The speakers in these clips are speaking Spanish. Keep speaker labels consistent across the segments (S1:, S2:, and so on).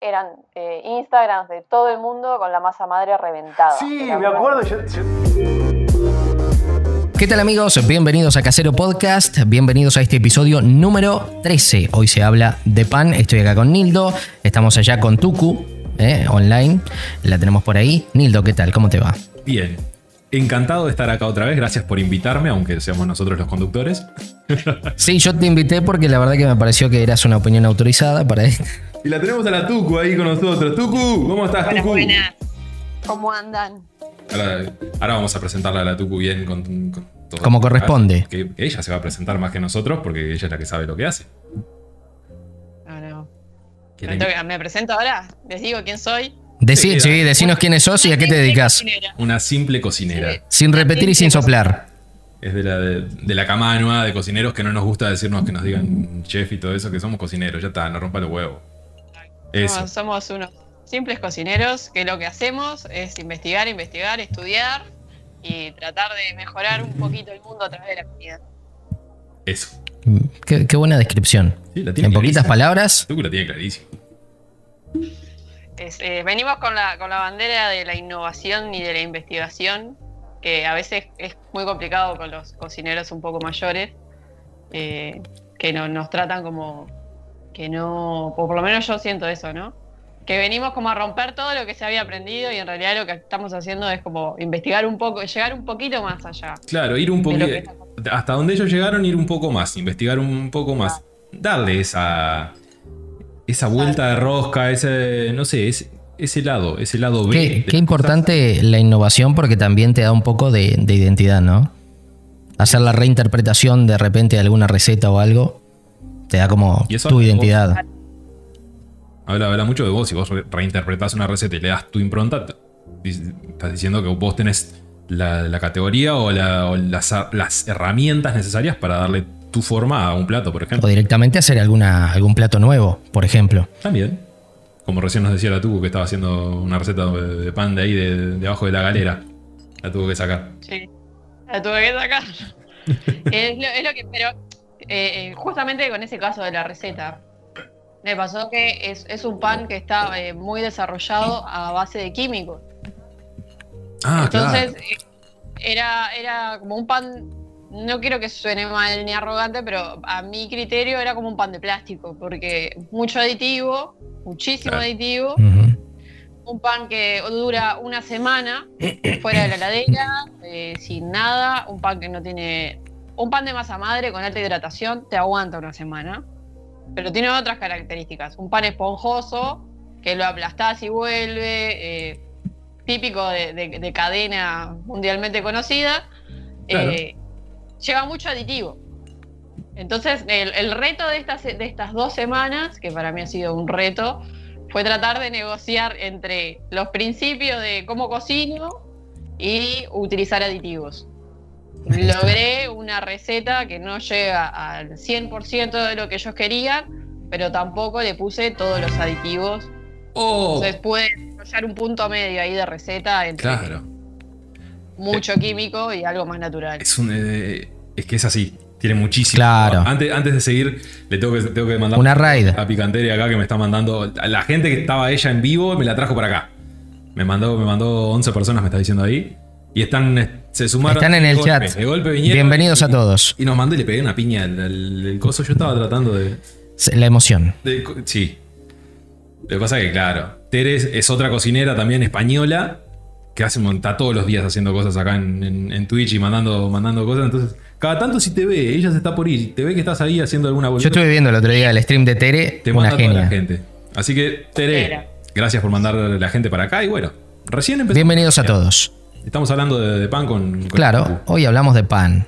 S1: eran eh, Instagrams de todo el mundo con la masa madre reventada.
S2: Sí, me acuerdo. yo- yo-
S3: ¿Qué tal amigos? Bienvenidos a Casero Podcast, bienvenidos a este episodio número 13. Hoy se habla de pan, estoy acá con Nildo, estamos allá con Tuku, eh, online, la tenemos por ahí. Nildo, ¿qué tal? ¿Cómo te va?
S4: Bien. Encantado de estar acá otra vez. Gracias por invitarme, aunque seamos nosotros los conductores.
S3: Sí, yo te invité porque la verdad que me pareció que eras una opinión autorizada para esto.
S4: Y la tenemos a la Tucu ahí con nosotros. Tucu, ¿cómo estás,
S1: Buenas,
S4: Tucu?
S1: buenas. ¿Cómo andan?
S4: Ahora, ahora vamos a presentarla a la Tucu bien con, con todo.
S3: Como corresponde.
S4: Que, que ella se va a presentar más que nosotros porque ella es la que sabe lo que hace.
S5: No, no. ¿Me,
S4: la-
S5: toca- me presento ahora? ¿Les digo quién soy?
S3: Decí,
S4: Sí,
S3: sí, decinos quiénes sos y a qué te dedicas.
S4: Una simple cocinera.
S5: Sí.
S3: Sin repetir y sin soplar.
S4: Es de la, de, de la camada nueva de cocineros que no nos gusta decirnos que nos digan chef y todo eso, que somos cocineros. Ya está, no rompa los huevos. Eso.
S5: Somos, somos unos simples cocineros que lo que hacemos es investigar, investigar, estudiar y tratar de mejorar un poquito el mundo a través de la comida.
S4: Eso.
S3: Qué, qué buena descripción.
S4: Sí, la tiene
S3: En poquitas palabras,
S4: Tucu la tiene clarísimo.
S5: Es, eh, venimos con la, con la bandera de la innovación y de la investigación, que a veces es muy complicado con los cocineros un poco mayores, eh, que no, nos tratan como que no, o por lo menos yo siento eso, ¿no? Que venimos como a romper todo lo que se había aprendido y en realidad lo que estamos haciendo es como investigar un poco, llegar un poquito más allá.
S4: Claro, ir un poquito. Hasta donde ellos llegaron, ir un poco más, investigar un poco más. Darle esa. Esa vuelta de rosca, ese. No sé, ese, ese lado, ese lado B.
S3: qué,
S4: cosas.
S3: importante la innovación porque también te da un poco de, de identidad, ¿no? Hacer la reinterpretación de repente de alguna receta o algo, te da como
S4: Y eso
S3: tu
S4: vos.
S3: identidad.
S4: Habla, habla mucho de vos. Si vos re- reinterpretás una receta y le das tu impronta, estás diciendo que vos tenés la, la categoría o, la- o las, las herramientas necesarias para darle tu forma a un plato, por
S3: O
S4: ejemplo.
S3: directamente hacer alguna, algún plato nuevo, por ejemplo.
S4: También. Como recién nos decía la Tucu que estaba haciendo una receta de, de pan de ahí, de, de abajo de la galera. La tuvo que sacar.
S5: Sí, la tuve que sacar. es, lo, es lo que, pero eh, eh, justamente con ese caso de la receta, me pasó que es, es un pan que está eh, muy desarrollado a base de químicos.
S4: Ah,
S5: Entonces,
S4: claro.
S5: era, era como un pan, no quiero que suene mal ni arrogante, pero a mi criterio era como un pan de plástico, porque mucho aditivo, muchísimo
S4: Claro.
S5: aditivo, un pan que dura una semana fuera de la heladera, eh, sin nada, un pan que no tiene. Un pan de masa madre con alta hidratación te aguanta una semana, pero tiene otras características. Un pan esponjoso que lo aplastás y vuelve, eh, típico de, de- de cadena mundialmente conocida,
S4: Claro.
S5: eh, lleva mucho aditivo. Entonces, el, el reto de estas, de estas dos semanas, que para mí ha sido un reto, fue tratar de negociar entre los principios de cómo cocino y utilizar aditivos. Logré una receta que no llega al 100% de lo que ellos querían, pero tampoco le puse todos los aditivos.
S4: Oh,
S5: Entonces pude desarrollar un punto medio ahí de receta entre
S4: claro.
S5: mucho químico y algo más natural.
S4: Es, un, eh, es que es así. Tiene muchísimo.
S3: Claro.
S4: Antes, antes de seguir, le tengo que, tengo que mandar
S3: Una raid.
S4: a Picanteria acá que me está mandando. A la gente que estaba ella en vivo me la trajo para acá. Me mandó, me mandó 11 personas, me está diciendo ahí. Y están, eh, se sumaron.
S3: Están en el
S4: golpe,
S3: chat.
S4: De golpe vinieron.
S3: Bienvenidos
S4: y-
S3: a todos.
S4: Y nos mandó y le pegué una piña al, coso. Yo estaba tratando de.
S3: La emoción.
S4: de sí. Lo que pasa es que, claro, Teres es otra cocinera también española que hace, está todos los días haciendo cosas acá en, en- en Twitch y mandando, mandando cosas. Entonces, cada tanto si te ve, ella se está por ir, te ve que estás ahí haciendo alguna
S3: Yo
S4: bolita,
S3: estuve viendo el otro día el stream de Tere,
S4: te
S3: una
S4: manda toda la gente. Así que, Tere,
S5: Era.
S4: gracias por mandar a la gente para acá. Y bueno, recién empezamos.
S3: Bienvenidos a todos.
S4: Estamos hablando de, de pan con. con
S3: Claro, hoy hablamos de pan.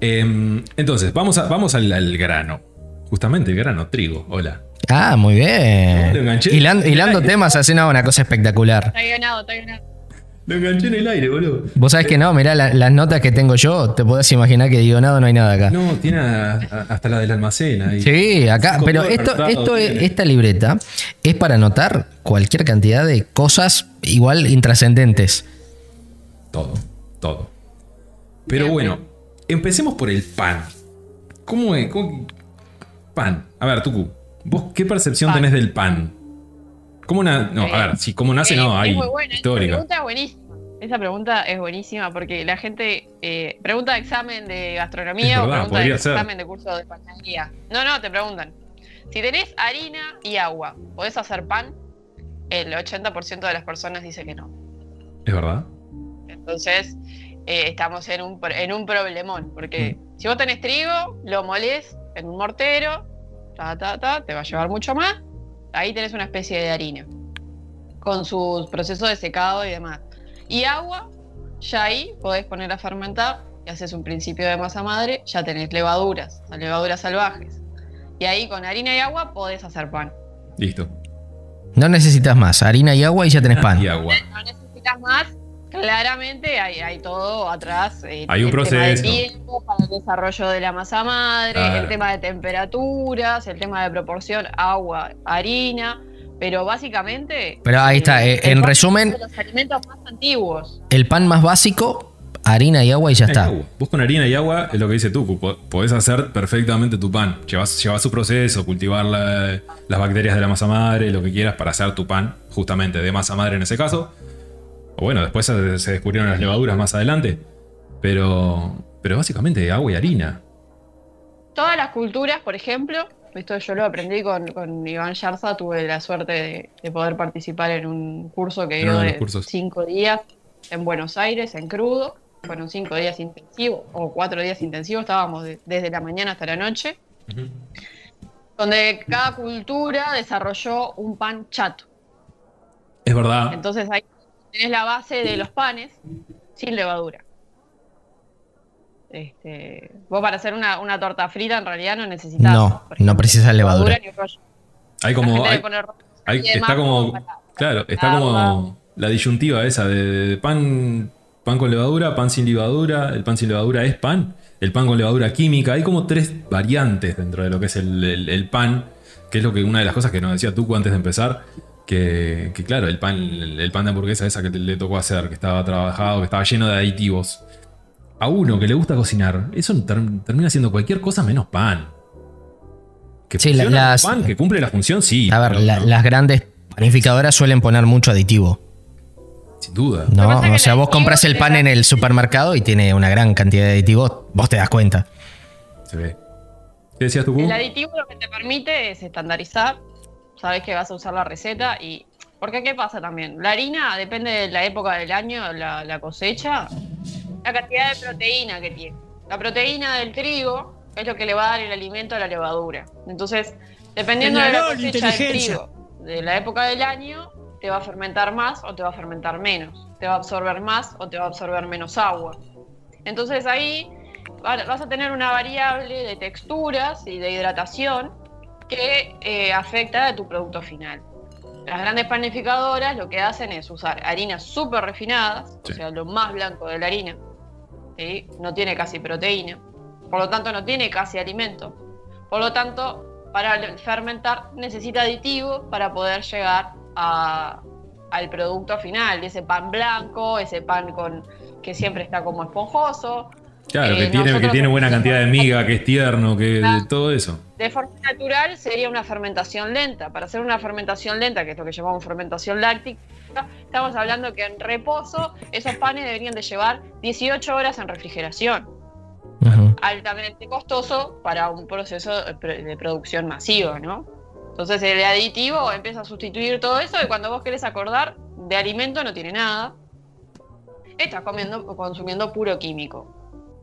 S4: Em, entonces, vamos, a, vamos al, al grano. Justamente el grano, trigo. Hola.
S3: Ah, muy bien.
S4: enganché.
S3: Hilan- hilando temas, hace no, una cosa espectacular.
S5: Está ganado, está ganado.
S4: Lo enganché en el aire, boludo.
S3: Vos sabés que no, mirá la- las notas que tengo yo, te podés imaginar que digo nada, no hay nada acá.
S4: No, tiene a- a- hasta la del almacén ahí.
S3: Sí, acá, pero esto, esto es- esta libreta es para anotar cualquier cantidad de cosas igual intrascendentes.
S4: Todo, todo. Pero bueno, empecemos por el pan. ¿Cómo es? ¿Cómo- Pan. A ver, Tucu. ¿Vos qué percepción
S5: Pan.
S4: tenés del pan? ¿Cómo na- No,
S5: Eh,
S4: a ver, si cómo nace,
S5: Eh,
S4: no, hay
S5: es muy buena,
S4: histórica.
S5: pregunta es buenísima. Esa pregunta es buenísima porque la gente eh, pregunta de examen de gastronomía o pregunta de
S4: ser.
S5: examen de curso de panadería. No, no, te preguntan. Si tenés harina y agua, ¿podés hacer pan? El 80% de las personas dice que no.
S4: Es verdad.
S5: Entonces, eh, estamos en un, en un problemón. Porque
S4: Mm.
S5: si vos tenés trigo, lo molés en un mortero, ta, ta, ta, te va a llevar mucho más. Ahí tenés una especie de harina. Con sus procesos de secado y demás. Y agua, ya ahí podés poner a fermentar y haces un principio de masa madre, ya tenés levaduras, levaduras salvajes. Y ahí con harina y agua podés hacer pan.
S4: Listo.
S3: No necesitas más. Harina y agua y ya tenés pan.
S4: Y agua.
S5: no necesitas más. Claramente hay, hay todo atrás. eh,
S4: Hay un
S5: el tema de
S4: proceso.
S5: tiempo para el desarrollo de la masa madre,
S4: Claro.
S5: el tema de temperaturas, el tema de proporción agua, harina. Pero básicamente.
S3: Pero ahí está, eh,
S5: el
S3: en resumen-
S5: los alimentos más antiguos.
S3: El pan más básico, harina y agua y ya está.
S4: agua. Vos con harina y agua, es lo que dice tú, po- podés hacer perfectamente tu pan. Llevas, llevas su proceso, cultivar la- las bacterias de la masa madre, lo que quieras para hacer tu pan, justamente de masa madre en ese caso. O bueno, después se, se descubrieron las levaduras más adelante. Pero, pero básicamente agua y harina.
S5: Todas las culturas, por ejemplo, esto yo lo aprendí con, con Iván Yarza, tuve la suerte de, de poder participar en un curso que dio
S4: de cursos.
S5: cinco días en Buenos Aires, en crudo. Fueron cinco días intensivos, o cuatro días intensivos, estábamos de- desde la mañana hasta la noche, donde cada cultura desarrolló un pan chato.
S4: Es verdad.
S5: Entonces ahí tenés la base de los panes sin levadura. Este, vos para hacer una, una torta frita en realidad no necesitas.
S3: No, no precisas levadura.
S4: Hay como. hay- está como.
S5: para-
S4: Claro, está como la disyuntiva esa de, de pan, pan con levadura, pan sin levadura. El pan sin levadura es pan. El pan con levadura química. Hay como tres variantes dentro de lo que es el, el- el pan. Que es lo que una de las cosas que nos decía Tuco antes de empezar. Que, que claro, el pan, el, el pan de hamburguesa esa que te- le tocó hacer, que estaba trabajado, que estaba lleno de aditivos. A uno que le gusta cocinar, eso ter- termina siendo cualquier cosa menos pan. Que
S3: Sí, las-
S4: pan, que cumple la función, sí.
S3: A ver,
S4: pero
S3: la-
S4: no,
S3: las grandes panificadoras suelen poner mucho aditivo.
S4: sin duda.
S3: ¿no? O sea, vos compras el pan en el supermercado y tiene una gran cantidad de aditivos, vos te das cuenta.
S4: Se ve. ¿Qué decías tú?
S5: El aditivo lo que te permite es estandarizar, sabes que vas a usar la receta y... Porque ¿qué pasa también? La harina depende de la época del año, la, la cosecha, la cantidad de proteína que tiene. La proteína del trigo es lo que le va a dar el alimento a la levadura. Entonces, dependiendo de la cosecha del trigo, de la época del año, te va a fermentar más o te va a fermentar menos. Te va a absorber más o te va a absorber menos agua. Entonces ahí va- vas a tener una variable de texturas y de hidratación que eh, afecta a tu producto final. Las grandes panificadoras lo que hacen es usar harinas súper refinadas,
S4: Sí.
S5: o sea, lo más blanco de la harina, no tiene casi proteína, por lo tanto no tiene casi alimento. Por lo tanto, para fermentar necesita aditivos para poder llegar al producto final, ese pan blanco, ese pan con que siempre está como esponjoso,
S4: Claro, que,
S5: Eh,
S4: tiene, que tiene buena cantidad de miga, que es tierno, que todo eso.
S5: De forma natural sería una fermentación lenta. Para hacer una fermentación lenta, que es lo que llamamos fermentación láctica, estamos hablando que en reposo esos panes deberían de llevar 18 horas en refrigeración. Altamente costoso para un proceso de pro- de producción masiva, ¿no? Entonces el aditivo empieza a sustituir todo eso y cuando vos querés acordar de alimento no tiene nada. Estás comiendo, consumiendo puro químico.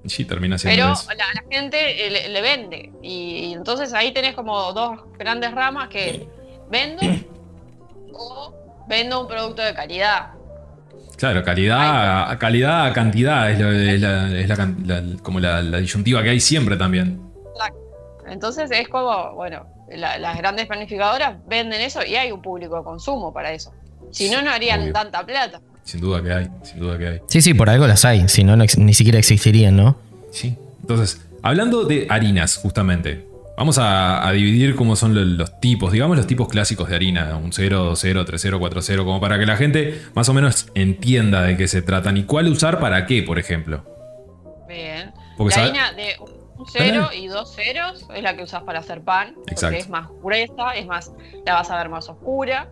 S4: Sí, termina siendo
S5: Pero
S4: eso.
S5: la, la gente eh, le, le vende. Y, y entonces ahí tenés como dos grandes ramas que vendo o vendo un producto de calidad.
S4: Claro, calidad, calidad a cantidad es, lo- es la, es la como la, la disyuntiva que hay siempre también.
S5: Entonces es como, bueno, la- las grandes planificadoras venden eso y hay un público de consumo para eso. Si no, no harían
S4: Obvio.
S5: tanta plata.
S4: Sin duda que hay, sin duda que hay.
S3: Sí, sí, por algo las hay, si no, ni siquiera existirían, ¿no?
S4: Sí. Entonces, hablando de harinas, justamente. Vamos a, a dividir cómo son lo- los tipos, digamos los tipos clásicos de harina, un 0, 2, 0, 3, 0, 4, 0, como para que la gente más o menos entienda de qué se tratan y cuál usar para qué, por ejemplo.
S5: Bien.
S4: Porque
S5: la
S4: sabe-
S5: harina de Un cero y dos ceros es la que usas para hacer pan,
S4: Exacto.
S5: porque es más gruesa, es más, la vas a ver más oscura.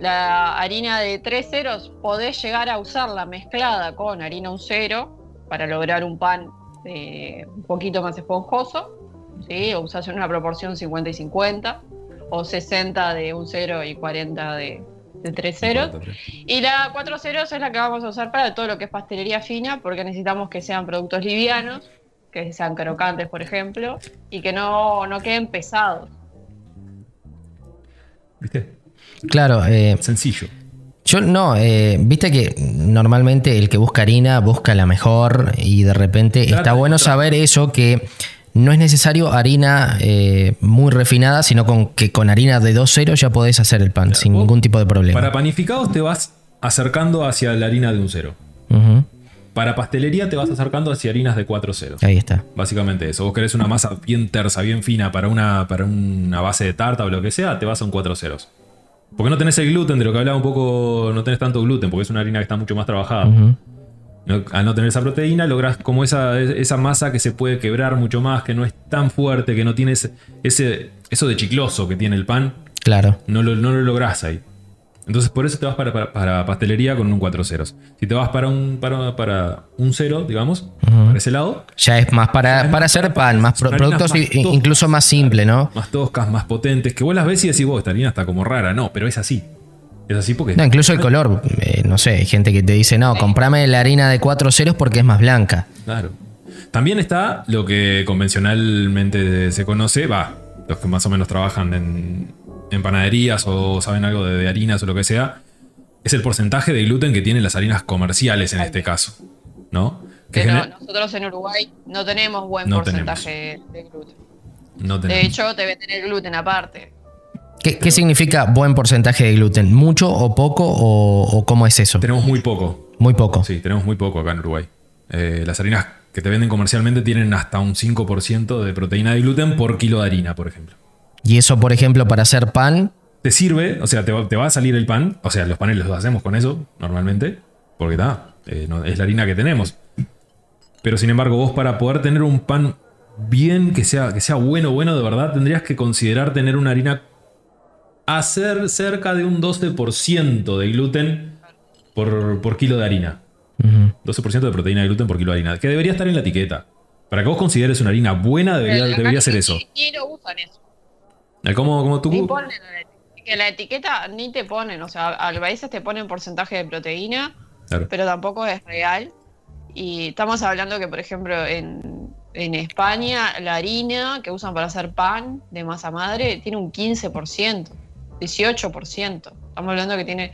S5: La harina de tres ceros podés llegar a usarla mezclada con harina un cero para lograr un pan eh, un poquito más esponjoso. ¿sí? O usás en una proporción 50 y 50, o 60 de un cero y 40 de, de tres ceros. Y la 4 ceros es la que vamos a usar para todo lo que es pastelería fina, porque necesitamos que sean productos livianos, que sean crocantes, por ejemplo, y que no, no queden pesados.
S4: ¿Viste?
S3: Claro, eh,
S4: Sencillo.
S3: yo no, eh, viste que normalmente el que busca harina busca la mejor y de repente
S4: Trata
S3: está
S4: de
S3: bueno
S4: encontrar.
S3: saber eso que no es necesario harina eh, muy refinada, sino con que con harina de 2.0 ya podés hacer el pan sin
S4: vos-
S3: ningún tipo de problema.
S4: Para panificados te vas acercando hacia la harina de un cero.
S3: Ujú,
S4: Para pastelería te vas acercando hacia harinas de cuatro ceros.
S3: Ahí está.
S4: Básicamente eso. Vos querés una masa bien tersa, bien fina para una, para una base de tarta o lo que sea, te vas a un cuatro ceros. Porque no tenés el gluten, de lo que hablaba un poco, no tenés tanto gluten, porque es una harina que está mucho más trabajada. No- al no tener esa proteína, lográs como esa, esa masa que se puede quebrar mucho más, que no es tan fuerte, que no tiene ese, ese- eso de chicloso que tiene el pan,
S3: Claro.
S4: no lo, no lo lográs ahí. Entonces por eso te vas para, para- para pastelería con un 4 ceros. Si te vas para un, para, para un cero, digamos, para ese lado,
S3: Ya es más para,
S4: es
S3: para hacer pan, más pro- productos
S4: más
S3: i-
S4: toscas.
S3: incluso más simple, ¿no?
S4: más toscas, más potentes, que vos las ves y decís, vos, esta harina está como rara. No, pero es así. Es así porque...
S3: No, incluso el color, eh, no sé, hay gente que te dice, no, comprame la harina de 4 ceros porque es más blanca.
S4: Claro. También está lo que convencionalmente se conoce, va, los que más o menos trabajan en, en panaderías o saben algo de, de harinas o lo que sea, es el porcentaje de gluten que tienen las harinas comerciales en este caso. ¿No? Que
S5: Pero
S4: gener-
S5: nosotros en Uruguay no tenemos buen
S4: No
S5: porcentaje de gluten.
S4: no
S5: De
S4: tenemos.
S5: hecho, te venden el gluten aparte.
S3: ¿Qué, qué significa buen porcentaje de gluten? ¿Mucho o poco o, o cómo es eso?
S4: Tenemos muy poco.
S3: Muy poco.
S4: Sí, tenemos muy poco acá en Uruguay. Eh, las harinas que te venden comercialmente tienen hasta un 5% de proteína de gluten por kilo de harina, por ejemplo.
S3: Y eso, por ejemplo, para hacer pan,
S4: te sirve, o sea, te va, te va a salir el pan, o sea, los panes los hacemos con eso normalmente, porque está, eh, no- es la harina que tenemos. Pero sin embargo, vos para poder tener un pan bien, que sea, que sea bueno, bueno de verdad, tendrías que considerar tener una harina a ser cerca de un 12% de gluten por, por kilo de harina.
S3: ujú,
S4: 12% de proteína de gluten por kilo de harina, que debería estar en la etiqueta. Para que vos consideres una harina buena, debería, debería ser eso.
S5: Ni, ni lo usan eso.
S4: Como, como tú.
S5: Ni ponen en la etiqueta. Que la etiqueta ni te ponen, o sea, a veces te ponen porcentaje de proteína,
S4: Claro.
S5: pero tampoco es real. Y estamos hablando que, por ejemplo, en, en España la harina que usan para hacer pan de masa madre tiene un 15%, 18%. Estamos hablando que tiene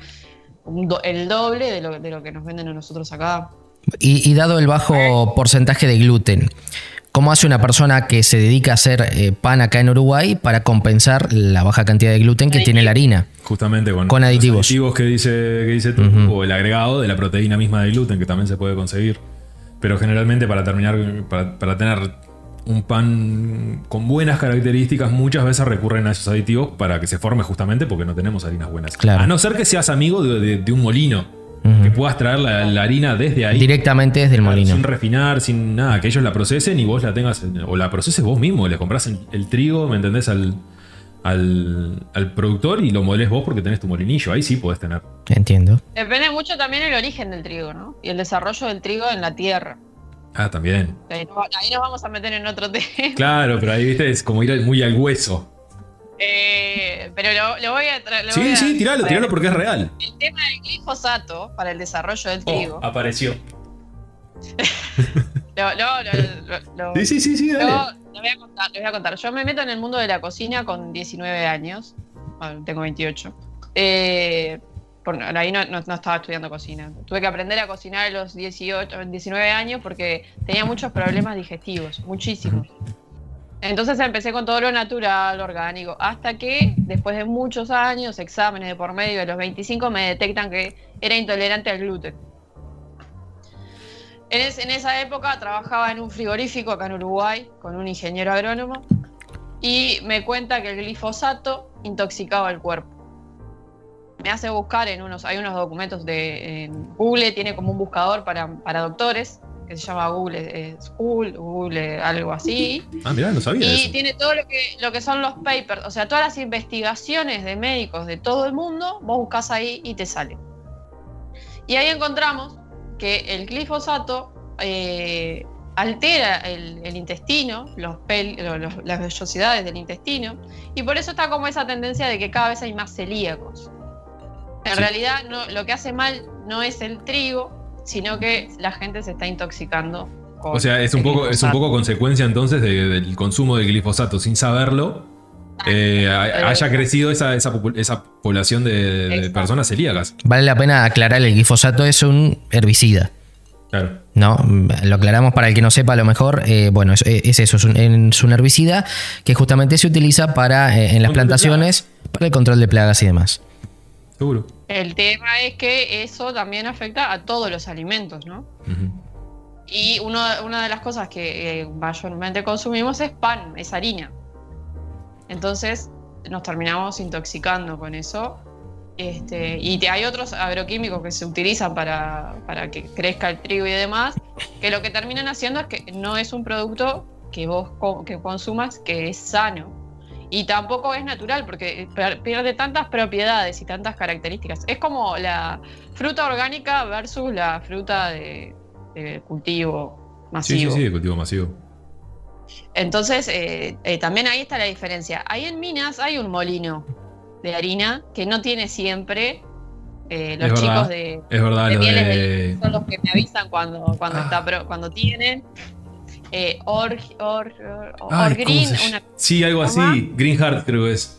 S5: un do- el doble de lo, de lo que nos venden a nosotros acá.
S3: y, y dado el bajo porcentaje de gluten, ¿cómo hace una persona que se dedica a hacer eh, pan acá en Uruguay para compensar la baja cantidad de gluten que tiene la harina?
S4: Justamente con,
S3: Con
S4: los
S3: aditivos.
S4: aditivos que dice, que dice tú, o el agregado de la proteína misma de gluten, que también se puede conseguir. Pero generalmente para terminar, para, para tener un pan con buenas características, muchas veces recurren a esos aditivos para que se forme justamente porque no tenemos harinas buenas.
S3: Claro.
S4: A no ser que seas amigo de, de- de un molino, Que puedas traer la, la harina desde ahí.
S3: Directamente desde el molino.
S4: Sin refinar, sin nada, que ellos la procesen y vos la tengas, en- o la proceses vos mismo, le compras el, el trigo, ¿me entendés? Al, al, al productor y lo modelés vos porque tenés tu molinillo, ahí sí podés tener.
S3: Entiendo.
S5: Depende mucho también el origen del trigo, ¿no? Y el desarrollo del trigo en la tierra.
S4: Ah, también.
S5: Ahí nos, ahí nos vamos a meter en otro tema.
S4: Claro, pero ahí viste, es como ir muy al hueso.
S5: Eh, pero lo, lo voy a traer.
S4: Sí, sí, tiralo, tiralo porque es real.
S5: El tema del glifosato para el desarrollo del
S4: Oh,
S5: trigo.
S4: apareció.
S5: Lo, lo- lo- lo- lo-
S4: Sí, sí, sí, sí, dale.
S5: voy, a contar, les voy a contar. Yo me meto en el mundo de la cocina con 19 años. Bueno, tengo 28. Eh, por- ahí no, no- no estaba estudiando cocina. Tuve que aprender a cocinar a los 18, 19 años porque tenía muchos problemas digestivos, muchísimos. Entonces empecé con todo lo natural, orgánico, hasta que después de muchos años, exámenes de por medio de los 25, me detectan que era intolerante al gluten. En, es- en esa época trabajaba en un frigorífico acá en Uruguay con un ingeniero agrónomo y me cuenta que el glifosato intoxicaba el cuerpo. Me hace buscar en unos, hay unos documentos de Google, tiene como un buscador para, para doctores que se llama Google eh, School, Google algo así.
S4: Ah, mirá, no sabía
S5: Y
S4: eso.
S5: tiene todo lo que, lo que son los papers, o sea, todas las investigaciones de médicos de todo el mundo, vos buscas ahí y te sale. Y ahí encontramos que el glifosato eh, altera el, el intestino, los pel- lo- los- las vellosidades del intestino, y por eso está como esa tendencia de que cada vez hay más celíacos. En
S4: Sí.
S5: realidad, no, lo que hace mal no es el trigo, sino que la gente se está intoxicando. con
S4: O sea, es un poco, es un poco consecuencia entonces de- del consumo de glifosato sin saberlo. eh, ha- haya crecido esa, esa, población de, personas celíacas.
S3: Vale la pena aclarar, el glifosato es un herbicida.
S4: Claro.
S3: ¿no? Lo aclaramos para el que no sepa a lo mejor. eh, bueno, es, es eso, es un, es un herbicida que justamente se utiliza para eh, en las plantaciones para el control de plagas y demás.
S4: Seguro.
S5: El tema es que eso también afecta a todos los alimentos, ¿no?
S4: Ujú.
S5: Y uno, una de las cosas que eh, mayormente consumimos es pan, es harina. Entonces nos terminamos intoxicando con eso. Este, y te- hay otros agroquímicos que se utilizan para, para que crezca el trigo y demás, que lo que terminan haciendo es que no es un producto que vos co- que consumas que es sano. Y tampoco es natural porque per- pierde tantas propiedades y tantas características. Es como la fruta orgánica versus la fruta de, de cultivo
S4: Sí,
S5: masivo.
S4: sí, sí, de cultivo masivo.
S5: Entonces, eh, eh, también ahí está la diferencia. Ahí en Minas hay un molino de harina que no tiene siempre eh, los
S4: Es verdad.
S5: chicos de,
S4: Es verdad,
S5: de
S4: lo de.
S5: son los que me avisan cuando, cuando,
S4: Ah.
S5: está cuando tienen. Eh, or, or, or-
S4: Ay,
S5: or
S4: ¿cómo
S5: green, una-
S4: Sí, algo así. Green Heart creo que es.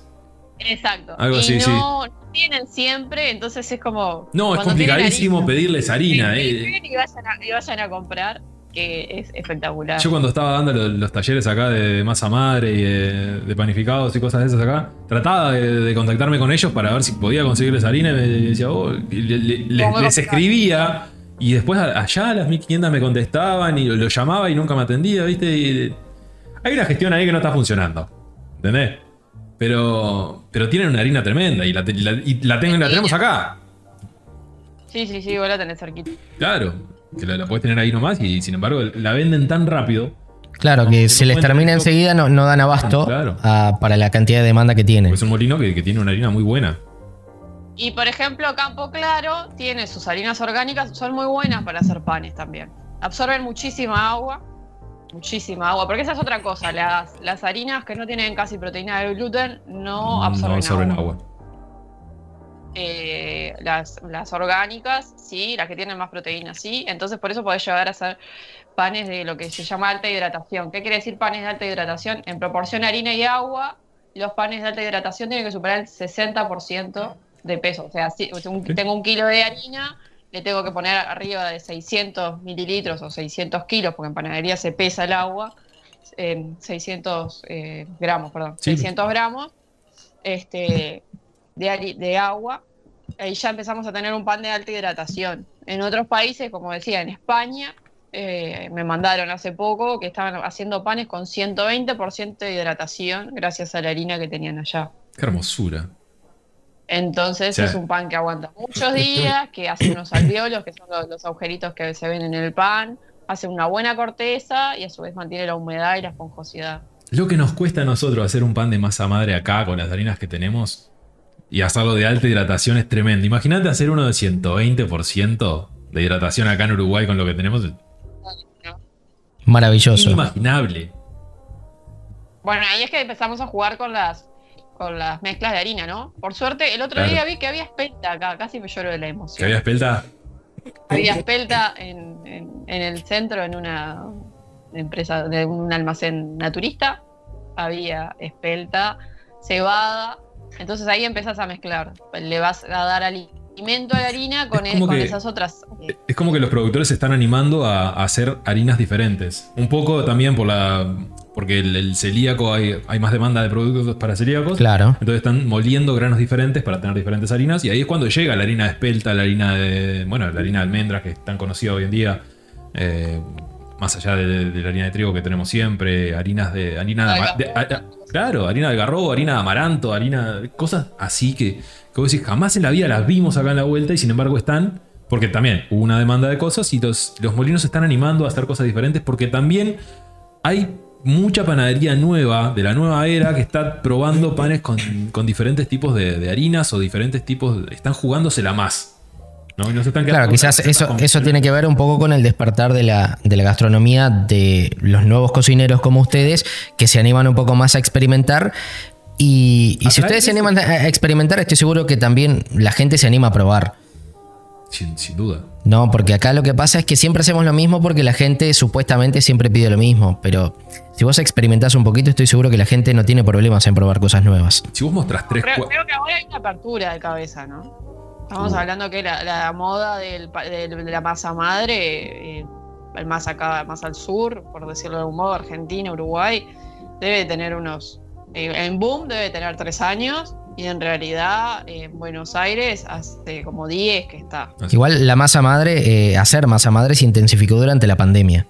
S5: exacto.
S4: Algo
S5: y
S4: así,
S5: no,
S4: sí.
S5: tienen siempre, entonces es como.
S4: No, es complicadísimo
S5: harina,
S4: pedirles harina. eh.
S5: Y vayan, a, y vayan a comprar, que es espectacular.
S4: Yo cuando estaba dando los, los talleres acá de, de masa madre y de, de panificados y cosas de esas acá, trataba de, de contactarme con ellos para ver si podía conseguirles harina y me decía, oh, y le- le- les, escribía y después allá a las 1500 me contestaban y lo, lo llamaba y nunca me atendía, ¿viste? Y hay una gestión ahí que no está funcionando, ¿entendés? Pero, pero tienen una harina tremenda y la, te- la- y la, tengo- la tenemos acá.
S5: Sí, sí, sí, vos la tenés cerquita.
S4: Claro, que la, la puedes tener ahí nomás y sin embargo la venden tan rápido.
S3: Claro, que se les termina enseguida, no, no dan abasto
S4: Claro.
S3: a- para la cantidad de demanda que tienen.
S4: porque Es un molino que, que tiene una harina muy buena.
S5: Y por ejemplo, Campo Claro tiene sus harinas orgánicas, son muy buenas para hacer panes también. Absorben muchísima agua, muchísima agua, porque esa es otra cosa, las, las harinas que no tienen casi proteína de gluten no absorben,
S4: no absorben
S5: agua.
S4: agua.
S5: Eh, las, las orgánicas, sí, las que tienen más proteína, sí. Entonces por eso podés llegar a hacer panes de lo que se llama alta hidratación. ¿Qué quiere decir panes de alta hidratación? En proporción harina y agua, los panes de alta hidratación tienen que superar el 60% de peso. O sea, si un-
S4: Sí.
S5: tengo un kilo de harina, le tengo que poner arriba de 600 mililitros o 600 kilos, porque en panadería se pesa el agua, eh, 600 eh, gramos, perdón,
S4: Sí.
S5: 600 gramos este, de, de agua. Ahí ya empezamos a tener un pan de alta hidratación. En otros países, como decía, en España, eh, me mandaron hace poco que estaban haciendo panes con 120% de hidratación gracias a la harina que tenían allá.
S4: Qué hermosura.
S5: Entonces
S4: Sí.
S5: es un pan que aguanta muchos días, que hace unos alveolos, que son los, los agujeritos que se ven en el pan, hace una buena corteza y a su vez mantiene la humedad y la esponjosidad.
S4: Lo que nos cuesta a nosotros hacer un pan de masa madre acá con las harinas que tenemos y hacerlo de alta hidratación es tremendo. Imagínate hacer uno de 120% de hidratación acá en Uruguay con lo que tenemos. Es
S3: Maravilloso.
S4: inimaginable.
S5: Bueno, ahí es que empezamos a jugar con las con las mezclas de harina, ¿no? Por suerte, el otro
S4: Claro.
S5: día vi que había espelta acá, casi me lloro de la
S4: Que
S5: emoción.
S4: había espelta.
S5: Había espelta en, en- en el centro, en una empresa, de un almacén naturista. Había espelta, cebada. Entonces ahí empezás a mezclar. Le vas a dar alimento a la harina con,
S4: Es
S5: el-
S4: como
S5: con
S4: que-
S5: esas otras. eh,
S4: Es como que los productores se están animando a, a hacer harinas diferentes. Un poco también por la. Porque el, el celíaco hay, hay más demanda de productos para celíacos.
S3: Claro.
S4: Entonces están moliendo granos diferentes para tener diferentes harinas. Y ahí es cuando llega la harina de espelta, la harina de. Bueno, la harina de almendras, que es tan conocida hoy en día. eh, más allá de, de la harina de trigo que tenemos siempre. Harinas de. Harina de, ama- de- a- a- claro, harina de garrobo, harina de amaranto, harina. Cosas así que. Que vos decís, jamás en la vida las vimos acá en la vuelta y sin embargo están. Porque también hubo una demanda de cosas y los, los molinos se están animando a hacer cosas diferentes porque también hay mucha panadería nueva, de la nueva era, que está probando panes con, con diferentes tipos de, de harinas o diferentes tipos. Están jugándosela más. ¿no? Y no se están
S3: Claro, quizás eso, eso tiene que ver un poco con el despertar de la, de la gastronomía de los nuevos cocineros como ustedes, que se animan un poco más a experimentar. Y, y si ustedes se animan a a experimentar, estoy seguro que también la gente se anima a probar.
S4: Sin, sin duda.
S3: No, porque acá lo que pasa es que siempre hacemos lo mismo porque la gente supuestamente siempre pide lo mismo. Pero si vos experimentás un poquito, estoy seguro que la gente no tiene problemas en probar cosas nuevas.
S4: Si vos mostrás tres.
S5: Creo, creo que ahora hay una apertura de cabeza, ¿no? Estamos hablando que la, la moda del, pa- del- de la masa madre, eh, el más acá, más al sur, por decirlo de algún modo, Argentina, Uruguay, debe tener unos. eh, en boom debe tener tres años y en realidad en Buenos Aires hace como 10 que está.
S3: Igual la masa madre, eh, hacer masa madre se intensificó durante la pandemia.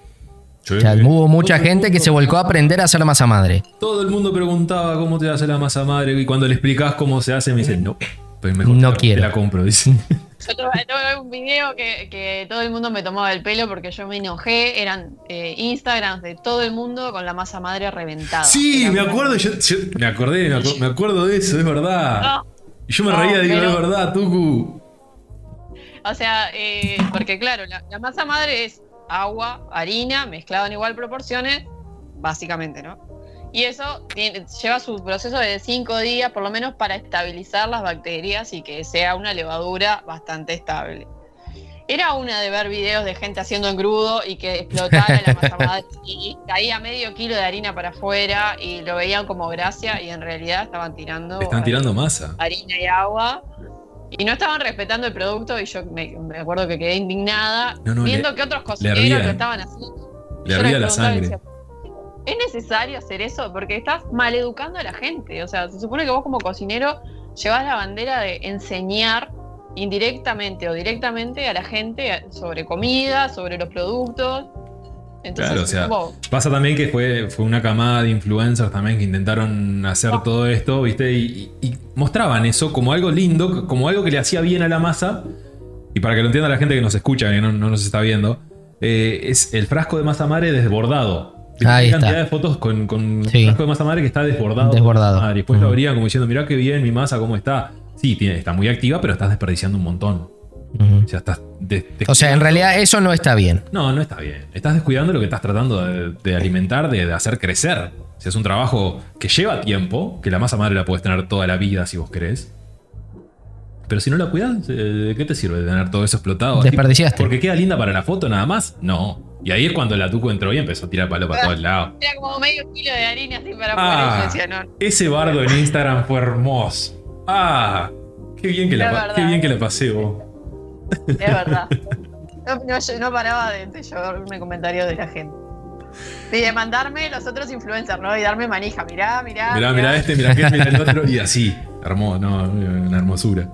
S4: Sí.
S3: O sea, hubo mucha gente que se volcó a aprender a hacer masa madre.
S4: Todo el mundo preguntaba cómo te hace la masa madre y cuando le explicás cómo se hace me dicen, no, pues mejor
S3: No
S4: te
S3: quiero.
S4: te la compro, dice.
S5: Yo tuve, tuve un video que, que todo el mundo me tomaba el pelo porque yo me enojé. Eran eh, Instagrams de todo el mundo con la masa madre reventada.
S4: Sí,
S5: Era
S4: me acuerdo, yo, yo- me acordé, me acuerdo, me acuerdo de eso, es verdad. Y yo me
S5: no,
S4: reía, digo,
S5: pero-
S4: es verdad, Tuku.
S5: O sea, eh, porque claro, la, la masa madre es agua, harina, mezclado en igual proporciones, básicamente, ¿no? Y eso tiene- lleva su proceso de cinco días, por lo menos, para estabilizar las bacterias y que sea una levadura bastante estable. Era una de ver videos de gente haciendo engrudo y que explotara la masa madre y caía medio kilo de harina para afuera y lo veían como gracia y en realidad estaban tirando
S4: Están tirando masa.
S5: harina y agua. Y no estaban respetando el producto y yo me, me acuerdo que quedé indignada
S4: No, no,
S5: viendo
S4: le-
S5: que otros cocineros lo estaban haciendo.
S4: Le ardía la
S5: y
S4: sangre.
S5: decía, ¿Es necesario hacer eso? Porque estás maleducando a la gente. O sea, se supone que vos como cocinero llevas la bandera de enseñar indirectamente o directamente a la gente sobre comida, sobre los productos. Entonces,
S4: Claro, o sea, Pasa también que fue, fue una camada de influencers también que intentaron hacer todo esto, ¿viste? Y, y- y mostraban eso como algo lindo, como algo que le hacía bien a la masa. Y para que lo entienda la gente que nos escucha, que no, no nos está viendo, eh, es el frasco de masa madre desbordado.
S3: Ahí está.
S4: cantidad de fotos con, con
S3: Sí.
S4: frasco de masa madre que está desbordado.
S3: Desbordado.
S4: Ah, y después lo abrían como diciendo, mirá qué bien mi masa, cómo está. Sí, tiene, está muy activa, pero estás desperdiciando un montón. O sea, estás de-
S3: O sea, en realidad eso no está bien.
S4: no, no está bien. Estás descuidando lo que estás tratando de, de alimentar, de, de hacer crecer. Si es un trabajo que lleva tiempo, que la masa madre la puedes tener toda la vida si vos querés. Pero si no la cuidas, eh, ¿de qué te sirve de tener todo eso explotado?
S3: Desperdiciaste.
S4: Porque queda linda para la foto nada más. No. Y ahí es cuando la tuco entró y empezó a tirar palo para todos lados.
S5: era como medio kilo de harina así para
S4: Ah.
S5: decía, no,
S4: Ese bardo en Instagram fue hermoso. Ah, qué bien que, la,
S5: verdad.
S4: qué bien que la pasé vos.
S5: Es verdad. No, no, yo no paraba de, de lloverme comentarios de la gente. Y de mandarme los otros influencers, ¿no? Y darme manija. Mirá, mirá.
S4: Mirá, mirá este, mirá aquel, mirá el otro. Y así. Hermoso, no, una hermosura.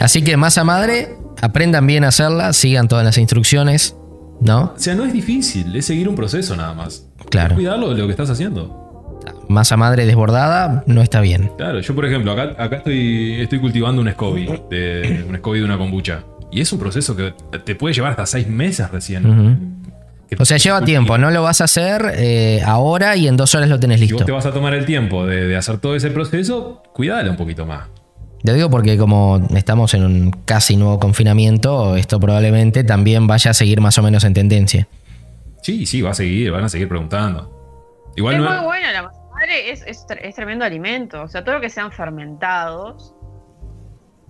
S3: Así que masa madre, aprendan bien a hacerla, sigan todas las instrucciones, ¿no?
S4: O sea, no es difícil, es seguir un proceso nada más.
S3: Claro.
S4: Cuidarlo de lo que estás haciendo.
S3: Masa madre desbordada no está bien.
S4: Claro, yo por ejemplo, acá, acá estoy, estoy cultivando un SCOBY, de, un SCOBY de una kombucha. Y es un proceso que te puede llevar hasta seis meses recién.
S3: O sea, lleva tiempo, no lo vas a hacer eh, ahora y en dos horas lo tenés
S4: Si
S3: listo.
S4: vos te vas a tomar el tiempo de, de hacer todo ese proceso, cuidala un poquito más.
S3: Te digo porque como estamos en un casi nuevo confinamiento, esto probablemente también vaya a seguir más o menos en tendencia.
S4: Sí, sí, va a seguir, van a seguir preguntando. Igual
S5: es
S4: no
S5: muy buena la masa madre, es, es, tre- es tremendo alimento. O sea, todo lo que sean fermentados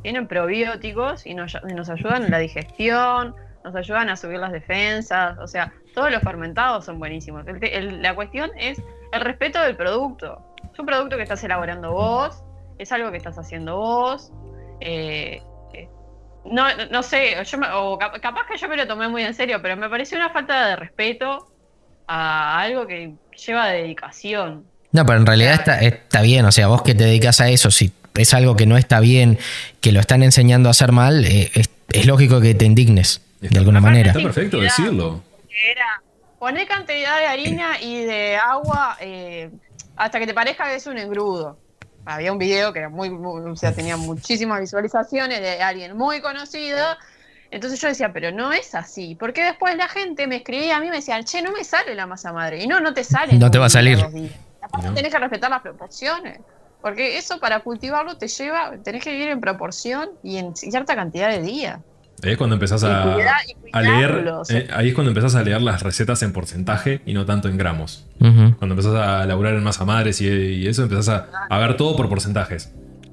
S5: tienen probióticos y nos, y nos ayudan en la digestión, nos ayudan a subir las defensas. O sea, todos los fermentados son buenísimos. El te- el- la cuestión es el respeto del producto. Es un producto que estás elaborando vos, es algo que estás haciendo vos. eh, eh, no, no sé, yo me- o cap- capaz que yo me lo tomé muy en serio, pero me pareció una falta de respeto a algo que lleva dedicación.
S3: No, pero en realidad está, está bien, o sea, vos que te dedicas a eso, si es algo que no está bien, que lo están enseñando a hacer mal, eh, es, es lógico que te indignes de alguna manera.
S4: Está perfecto decirlo.
S5: Era poner cantidad de harina y de agua eh, hasta que te parezca que es un engrudo. Había un video que era muy, muy- o sea, tenía muchísimas visualizaciones de alguien muy conocido Entonces yo decía, pero no es así. Porque después la gente me escribía a mí y me decía, che, no me sale la masa madre. Y no, no te sale.
S3: No te va a salir.
S5: Aparte
S4: No.
S5: tenés que respetar las proporciones. Porque eso para cultivarlo te lleva, tenés que vivir en proporción y en cierta cantidad de días.
S4: Ahí es cuando empezás a, leer. eh, ahí es cuando empezás a leer las recetas en porcentaje y no tanto en gramos. Cuando empezás a laburar en masa madres y, y eso, empezás a, a ver todo por porcentajes.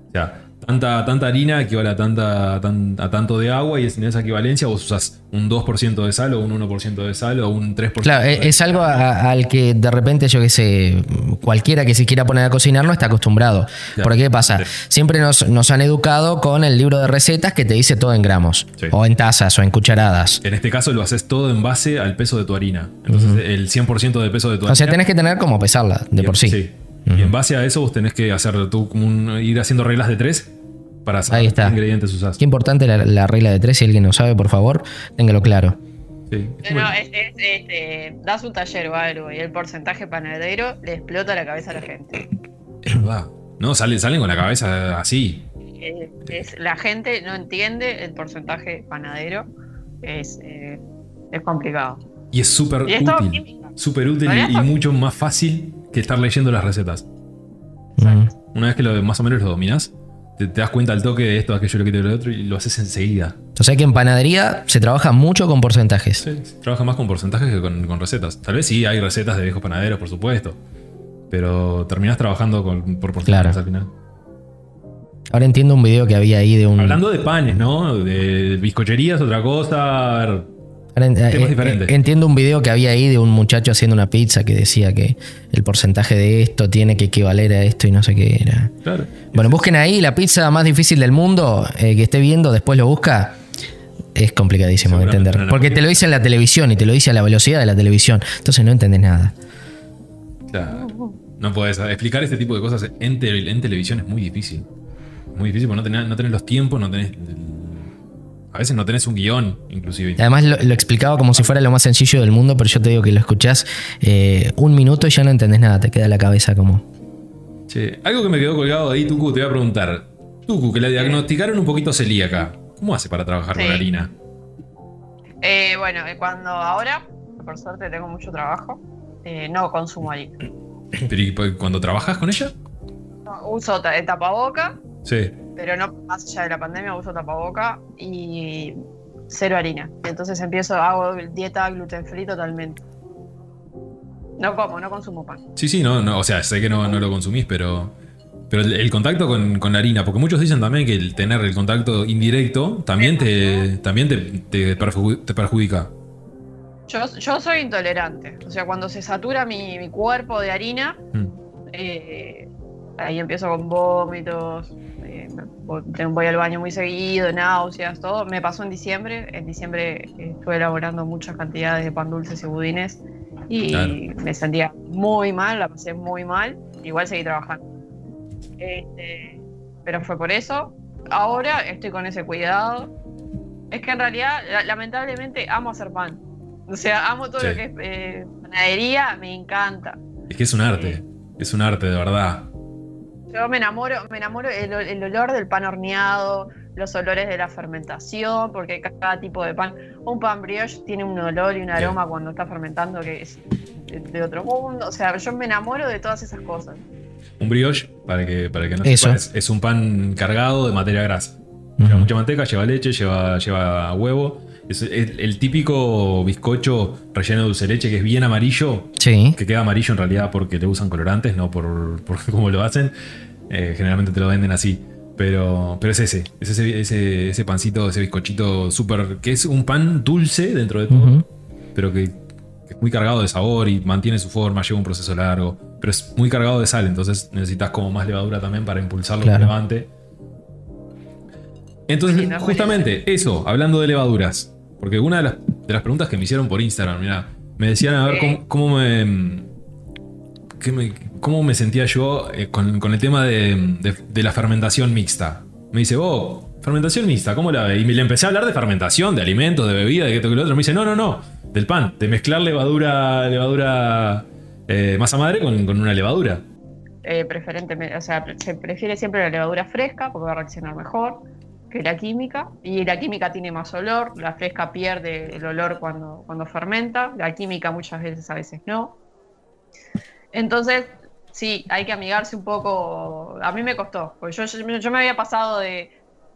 S4: O sea, tanta, tanta harina equivale a, tanta, tan- a tanto de agua y en esa equivalencia vos usás un 2% de sal o un 1% de sal o un 3%
S3: Claro,
S4: de
S3: es algo a- al que de repente, yo que sé, cualquiera que se quiera poner a cocinar no está acostumbrado.
S4: Claro.
S3: Porque ¿qué pasa?
S4: Sí.
S3: Siempre nos, nos han educado con el libro de recetas que te dice todo en gramos,
S4: Sí.
S3: o en tazas, o en cucharadas.
S4: En este caso lo haces todo en base al peso de tu harina. Entonces el 100% del peso de tu harina.
S3: O sea, tenés que tener como pesarla, de por sí.
S4: Y en base a eso vos tenés que hacer tú un- ir haciendo reglas de tres para saber
S3: Ahí está.
S4: qué ingredientes usás.
S3: Qué importante la, la regla de tres, si alguien no sabe, por favor, téngalo claro.
S4: Sí.
S5: No, es, es- es, eh, das un taller o algo y el porcentaje panadero le explota la cabeza a la gente.
S4: Es verdad. No, salen, salen con la cabeza así.
S5: Eh, es- la gente no entiende el porcentaje panadero. Es, eh, es complicado.
S4: Y es súper útil. Súper útil y, mucho más fácil que estar leyendo las recetas.
S3: Mm.
S4: Una vez que lo, más o menos lo dominás, te, te das cuenta al toque de esto, aquello, lo que te lo otro y lo haces enseguida.
S3: O sea que en panadería se trabaja mucho con porcentajes.
S4: Sí, trabaja más con porcentajes que con, con recetas. Tal vez sí hay recetas de viejos panaderos, por supuesto. Pero terminás trabajando con, por porcentajes
S3: Claro.
S4: al final.
S3: Ahora entiendo un video que había ahí de un.
S4: Hablando de panes, ¿no? De bizcocherías, otra cosa. A ver,
S3: Eh, eh, entiendo un video que había ahí de un muchacho haciendo una pizza que decía que el porcentaje de esto tiene que equivaler a esto y no sé qué era.
S4: Claro.
S3: Bueno, busquen ahí la pizza más difícil del mundo. eh, que esté viendo, después lo busca. Es complicadísimo de entender.
S4: no,
S3: Porque te lo dice en la televisión y te lo dice a la velocidad de la televisión. Entonces no entendés nada.
S4: Claro. No puedes explicar este tipo de cosas en, te- en televisión es muy difícil. Muy difícil porque no tenés, no tenés los tiempos, no tenés. A veces no tenés un guion, inclusive.
S3: Además lo, lo explicaba como si fuera lo más sencillo del mundo, pero yo te digo que lo escuchás eh, un minuto y ya no entendés nada. Te queda la cabeza como.
S4: Che, algo que me quedó colgado ahí, Tuku, te voy a preguntar. Tuku, que le diagnosticaron un poquito celíaca. ¿Cómo hace para trabajar con
S5: Sí.
S4: harina?
S5: Eh, bueno, eh, cuando ahora, por suerte tengo mucho trabajo, eh, no consumo harina.
S4: Pero ¿y por- cuando trabajas con ella?
S5: No, uso tapaboca,
S4: Sí.
S5: pero no más allá de la pandemia uso tapaboca y cero harina. Entonces empiezo, hago dieta gluten free totalmente. No como, no consumo pan.
S4: Sí, sí, no, no, o sea, sé que no, no lo consumís, pero. Pero el, el contacto con, con la harina, porque muchos dicen también que el tener el contacto indirecto también te, también te, te perjudica.
S5: Yo, yo soy intolerante. O sea, cuando se satura mi, mi cuerpo de harina,
S4: Mm.
S5: eh, ahí empiezo con vómitos, eh, voy, al baño muy seguido, náuseas, todo. Me pasó en diciembre. En diciembre eh, estuve elaborando muchas cantidades de pan dulces y budines y
S4: Claro.
S5: me sentía muy mal, la pasé muy mal. Igual seguí trabajando. Este, pero fue por eso. Ahora estoy con ese cuidado. Es que en realidad, la- lamentablemente, amo hacer pan. O sea, amo todo
S4: Sí.
S5: lo que es eh, panadería, me encanta.
S4: Es que es un arte. Es un arte, de verdad.
S5: Yo me enamoro, me enamoro el, el olor del pan horneado, los olores de la fermentación, porque cada tipo de pan, un pan brioche tiene un olor y un
S4: Sí.
S5: aroma cuando está fermentando que es de, de otro mundo. O sea, yo me enamoro de todas esas cosas.
S4: Un brioche, para que, para que no
S3: Eso.
S4: sepa, es, es un pan cargado de materia grasa. Lleva mucha manteca, lleva leche, lleva, lleva huevo. Es el, el típico bizcocho relleno de dulce de leche que es bien amarillo,
S3: Sí.
S4: que queda amarillo en realidad porque le usan colorantes, no por, por cómo lo hacen. Eh, generalmente te lo venden así. Pero, pero es ese, es ese, ese, ese pancito, ese bizcochito súper. que es un pan dulce dentro de todo, pero que, que es muy cargado de sabor y mantiene su forma, lleva un proceso largo. Pero es muy cargado de sal, entonces necesitas como más levadura también para impulsarlo
S3: Claro.
S4: que levante. Entonces,
S5: Sí, no es
S4: justamente eso, hablando de levaduras. Porque una de las, de las preguntas que me hicieron por Instagram, mira, me decían a ver cómo, cómo me, qué me- cómo me sentía yo eh, con, con el tema de, de- de la fermentación mixta. Me dice, vos, fermentación mixta, ¿cómo la ves? Y me le empecé a hablar de fermentación, de alimentos, de bebida, de que lo otro. Me dice, no, no, no, del pan, de mezclar levadura, levadura eh, masa madre con, con una levadura.
S5: Eh, preferentemente, o sea, se prefiere siempre la levadura fresca porque va a reaccionar mejor. Que la química, y la química tiene más olor, la fresca pierde el olor cuando, cuando fermenta, la química muchas veces, a veces no. Entonces, sí, hay que amigarse un poco. A mí me costó, porque yo, yo, me había pasado de.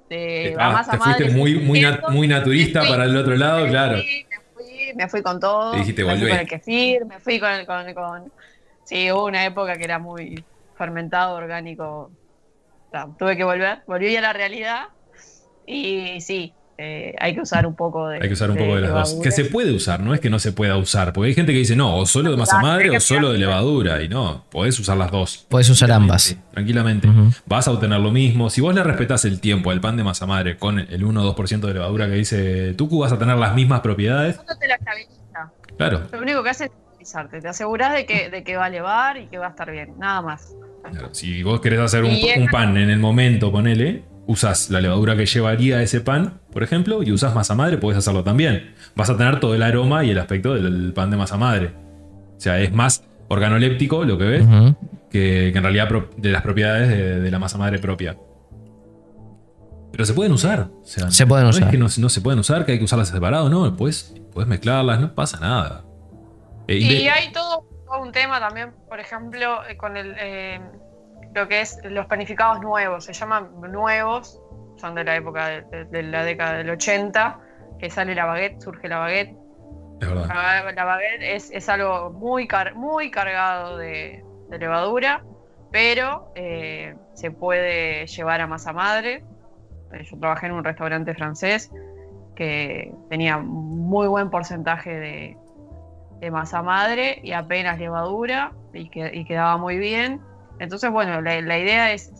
S5: de
S4: ah, te fuiste muy, muy, muy naturista para el otro lado, claro.
S5: me, fui, me fui con todo.
S4: me fui
S5: con el kefir, me fui con, con, con. Sí, hubo una época que era muy fermentado, orgánico. tuve que volver, volví a la realidad. Y sí, eh, hay que usar un poco de.
S4: Hay que usar un poco de, las dos. Que se puede usar, no es que no se pueda usar. Porque hay gente que dice, no, o solo de masa madre o solo de levadura. Y no, podés usar las dos.
S3: Podés usar ambas.
S4: Tranquilamente. Vas a obtener lo mismo. Si vos le respetás el tiempo al pan de masa madre con el 1 o 2% de levadura que dice Tuku, vas a tener las mismas propiedades. Claro.
S5: Lo único que hace es estabilizarte. Te asegurás de que, de que va a elevar y que va a estar bien. Nada más.
S4: Si vos querés hacer un, un pan en el momento, ponele usas la levadura que llevaría ese pan, por ejemplo, y usas masa madre, puedes hacerlo también. Vas a tener todo el aroma y el aspecto del pan de masa madre. O sea, es más organoléptico lo que ves que, en realidad de las propiedades de, la masa madre propia. Pero se pueden usar.
S3: se pueden usar.
S4: Es que no, se pueden usar, que hay que usarlas separado, no. Puedes, puedes mezclarlas, no pasa nada.
S5: Eh, y, hay todo, un tema también, por ejemplo, eh, con el. Eh, lo que es los panificados nuevos, se llaman nuevos, son de la época de, la década del 80, que sale la baguette, surge la baguette.
S4: Es verdad.
S5: La, baguette es, algo muy, muy cargado de, levadura, pero eh, se puede llevar a masa madre. Eh, yo trabajé en un restaurante francés que tenía muy buen porcentaje de, masa madre y apenas levadura y, y quedaba muy bien entonces, bueno, la, idea es,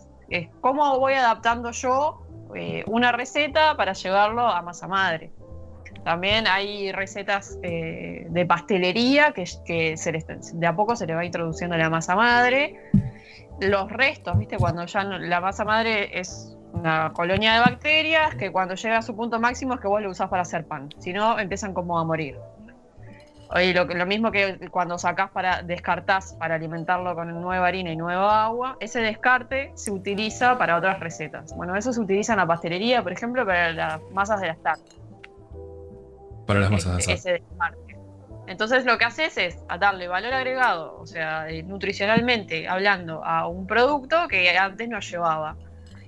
S5: cómo voy adaptando yo eh, una receta para llevarlo a masa madre. También hay recetas eh, de pastelería que, de a poco se le va introduciendo la masa madre. Los restos, ¿viste? Cuando ya la masa madre es una colonia de bacterias que cuando llega a su punto máximo es que vos lo usás para hacer pan. Si no, empiezan como a morir. Y lo, lo mismo que cuando sacás para, descartás para alimentarlo con nueva harina y nueva agua, ese descarte se utiliza para otras recetas. Bueno, eso se utiliza en la pastelería, por ejemplo, para las masas de las tartas.
S4: Para las masas de
S5: Ese descarte. Entonces lo que haces es darle valor agregado, o sea, eh, nutricionalmente hablando, a un producto que antes no llevaba.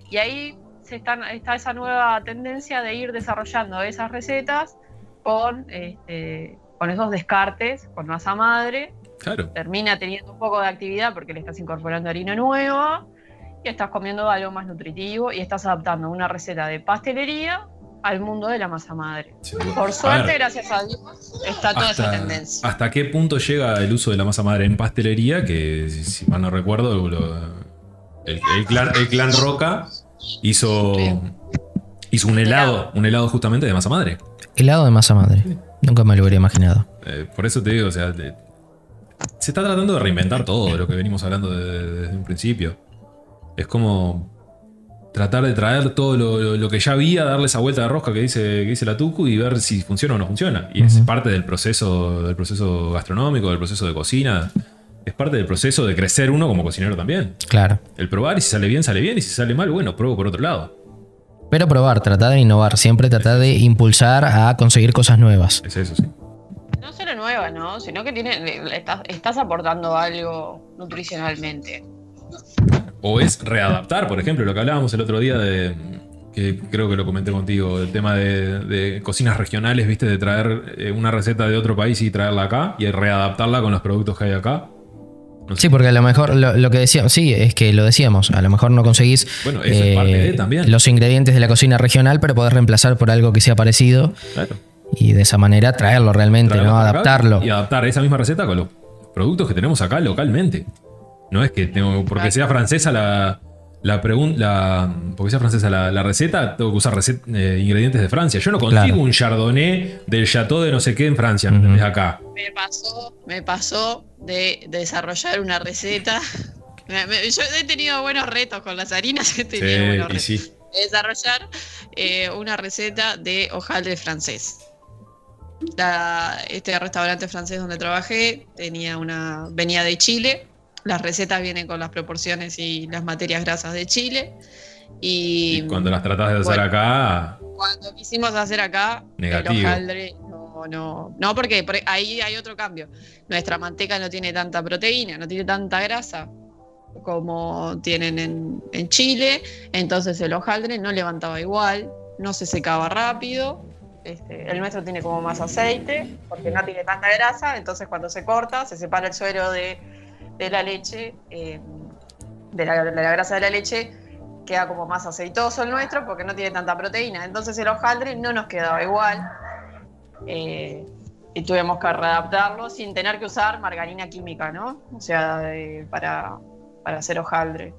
S5: Y ahí se están, está esa nueva tendencia de ir desarrollando esas recetas con este, con esos descartes, con masa madre,
S4: claro.
S5: termina teniendo un poco de actividad porque le estás incorporando harina nueva y estás comiendo algo más nutritivo y estás adaptando una receta de pastelería al mundo de la masa madre. Por suerte, gracias a Dios, está toda esa tendencia.
S4: ¿Hasta qué punto llega el uso de la masa madre en pastelería? Que si mal no recuerdo, el, clan, Roca hizo, hizo un helado, un helado justamente de masa madre.
S3: Helado de masa madre. Nunca me lo hubiera imaginado.
S4: Eh, por eso te digo, o sea, se está tratando de reinventar todo de lo que venimos hablando desde, un principio. Es como tratar de traer todo lo, que ya había, darle esa vuelta de rosca que dice, que dice la Tucu y ver si funciona o no funciona. Y es parte del proceso, del proceso gastronómico, del proceso de cocina. Es parte del proceso de crecer uno como cocinero también.
S3: Claro.
S4: El probar y si sale bien, sale bien. Y si sale mal, bueno, pruebo por otro lado.
S3: Pero probar, tratar de innovar, siempre tratar de impulsar a conseguir cosas nuevas.
S4: Es eso, sí.
S5: No solo nuevas, ¿no? Sino que tiene, estás, aportando algo nutricionalmente.
S4: O es readaptar, por ejemplo, lo que hablábamos el otro día de, que creo que lo comenté contigo, el tema de, cocinas regionales, viste, de traer eh, una receta de otro país y traerla acá y readaptarla con los productos que hay acá.
S3: Sí, porque a lo mejor lo, que decíamos, sí, es que lo decíamos, a lo mejor no conseguís
S4: eh,
S3: los ingredientes de la cocina regional, pero podés reemplazar por algo que sea parecido.
S4: Claro.
S3: Y de esa manera traerlo realmente, ¿no? Adaptarlo.
S4: Y adaptar esa misma receta con los productos que tenemos acá localmente. No es que tengo, porque sea francesa la, la pregunta, porque sea francesa la, receta, tengo que usar eh, ingredientes de Francia. Yo no consigo un chardonnay del chateau de no sé qué en Francia, desde acá.
S5: Me pasó, me pasó de, desarrollar una receta. yo he tenido buenos retos con las harinas, he tenido buenos retos. desarrollar eh, una receta de hojaldre francés. este restaurante francés donde trabajé tenía una, venía de Chile las recetas vienen con las proporciones y las materias grasas de Chile. Y,
S4: Y cuando las tratás de hacer
S5: bueno.
S4: acá,
S5: cuando quisimos hacer acá,
S4: Negativo.
S5: el hojaldre no, no, no, porque por- ahí hay otro cambio. Nuestra manteca no tiene tanta proteína, no tiene tanta grasa como tienen en, en Chile, entonces el hojaldre no levantaba igual, no se secaba rápido. Este, el nuestro tiene como más aceite, porque no tiene tanta grasa, entonces cuando se corta, se separa el suero de, de la leche, eh, de, la, de la grasa de la leche, queda como más aceitoso el nuestro porque no tiene tanta proteína. Entonces el hojaldre no nos quedaba igual. eh, y tuvimos que readaptarlo sin tener que usar margarina química, ¿no? O sea, para, para hacer hojaldre.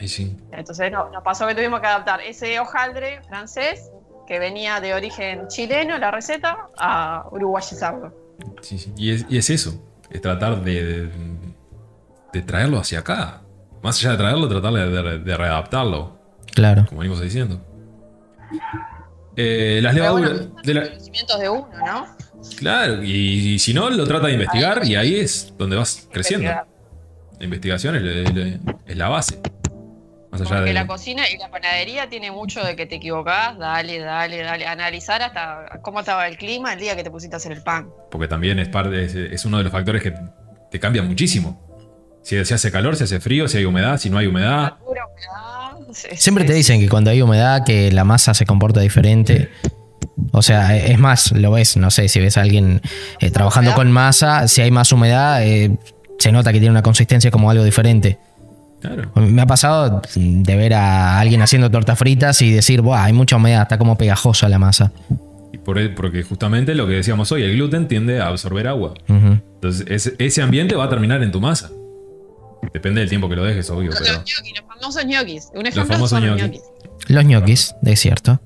S4: ahí sí.
S5: Entonces no- nos pasó que tuvimos que adaptar ese hojaldre francés, que venía de origen chileno, la receta, a uruguayizarlo.
S4: Sí, sí. Y, es, y es eso, es tratar de, de, de traerlo hacia acá. Más allá de traerlo, tratar de, de- de readaptarlo,
S3: Claro.
S4: como venimos diciendo. Eh, las
S5: Pero
S4: levaduras.
S5: bueno,
S4: de la-
S5: conocimientos de uno, ¿no?
S4: claro, y, y si no, lo trata de investigar y ahí es donde vas creciendo. La investigación es, es- es la base. Más allá
S5: Porque
S4: de.
S5: la cocina y la panadería tiene mucho de que te equivocás, dale, dale, dale. Analizar hasta cómo estaba el clima el día que te pusiste a hacer el pan.
S4: Porque también es, parte, es, es uno de los factores que te cambia muchísimo. Si se hace calor, si hace frío, si hay humedad, si no hay humedad.
S5: Es-
S3: Siempre te dicen que cuando hay humedad que la masa se comporta diferente. O sea, e- es más, lo ves, no sé, si ves a alguien eh, trabajando
S5: ¿Humedad?
S3: con masa, si hay más humedad, eh, se nota que tiene una consistencia como algo diferente.
S4: Claro.
S3: Me ha pasado de ver a alguien haciendo tortas fritas y decir, Buah, hay mucha humedad, está como pegajosa la masa.
S4: Y por, e, porque justamente lo que decíamos hoy, el gluten tiende a absorber agua. Entonces, ese, ese ambiente va a terminar en tu masa. Depende del tiempo que lo dejes, obvio.
S5: Los
S4: Pero
S5: ñoquis, los famosos ñoquis. Un ejemplo
S4: famosos
S5: son los
S4: ñoquis.
S5: ñoquis.
S3: Los ñoquis, es cierto.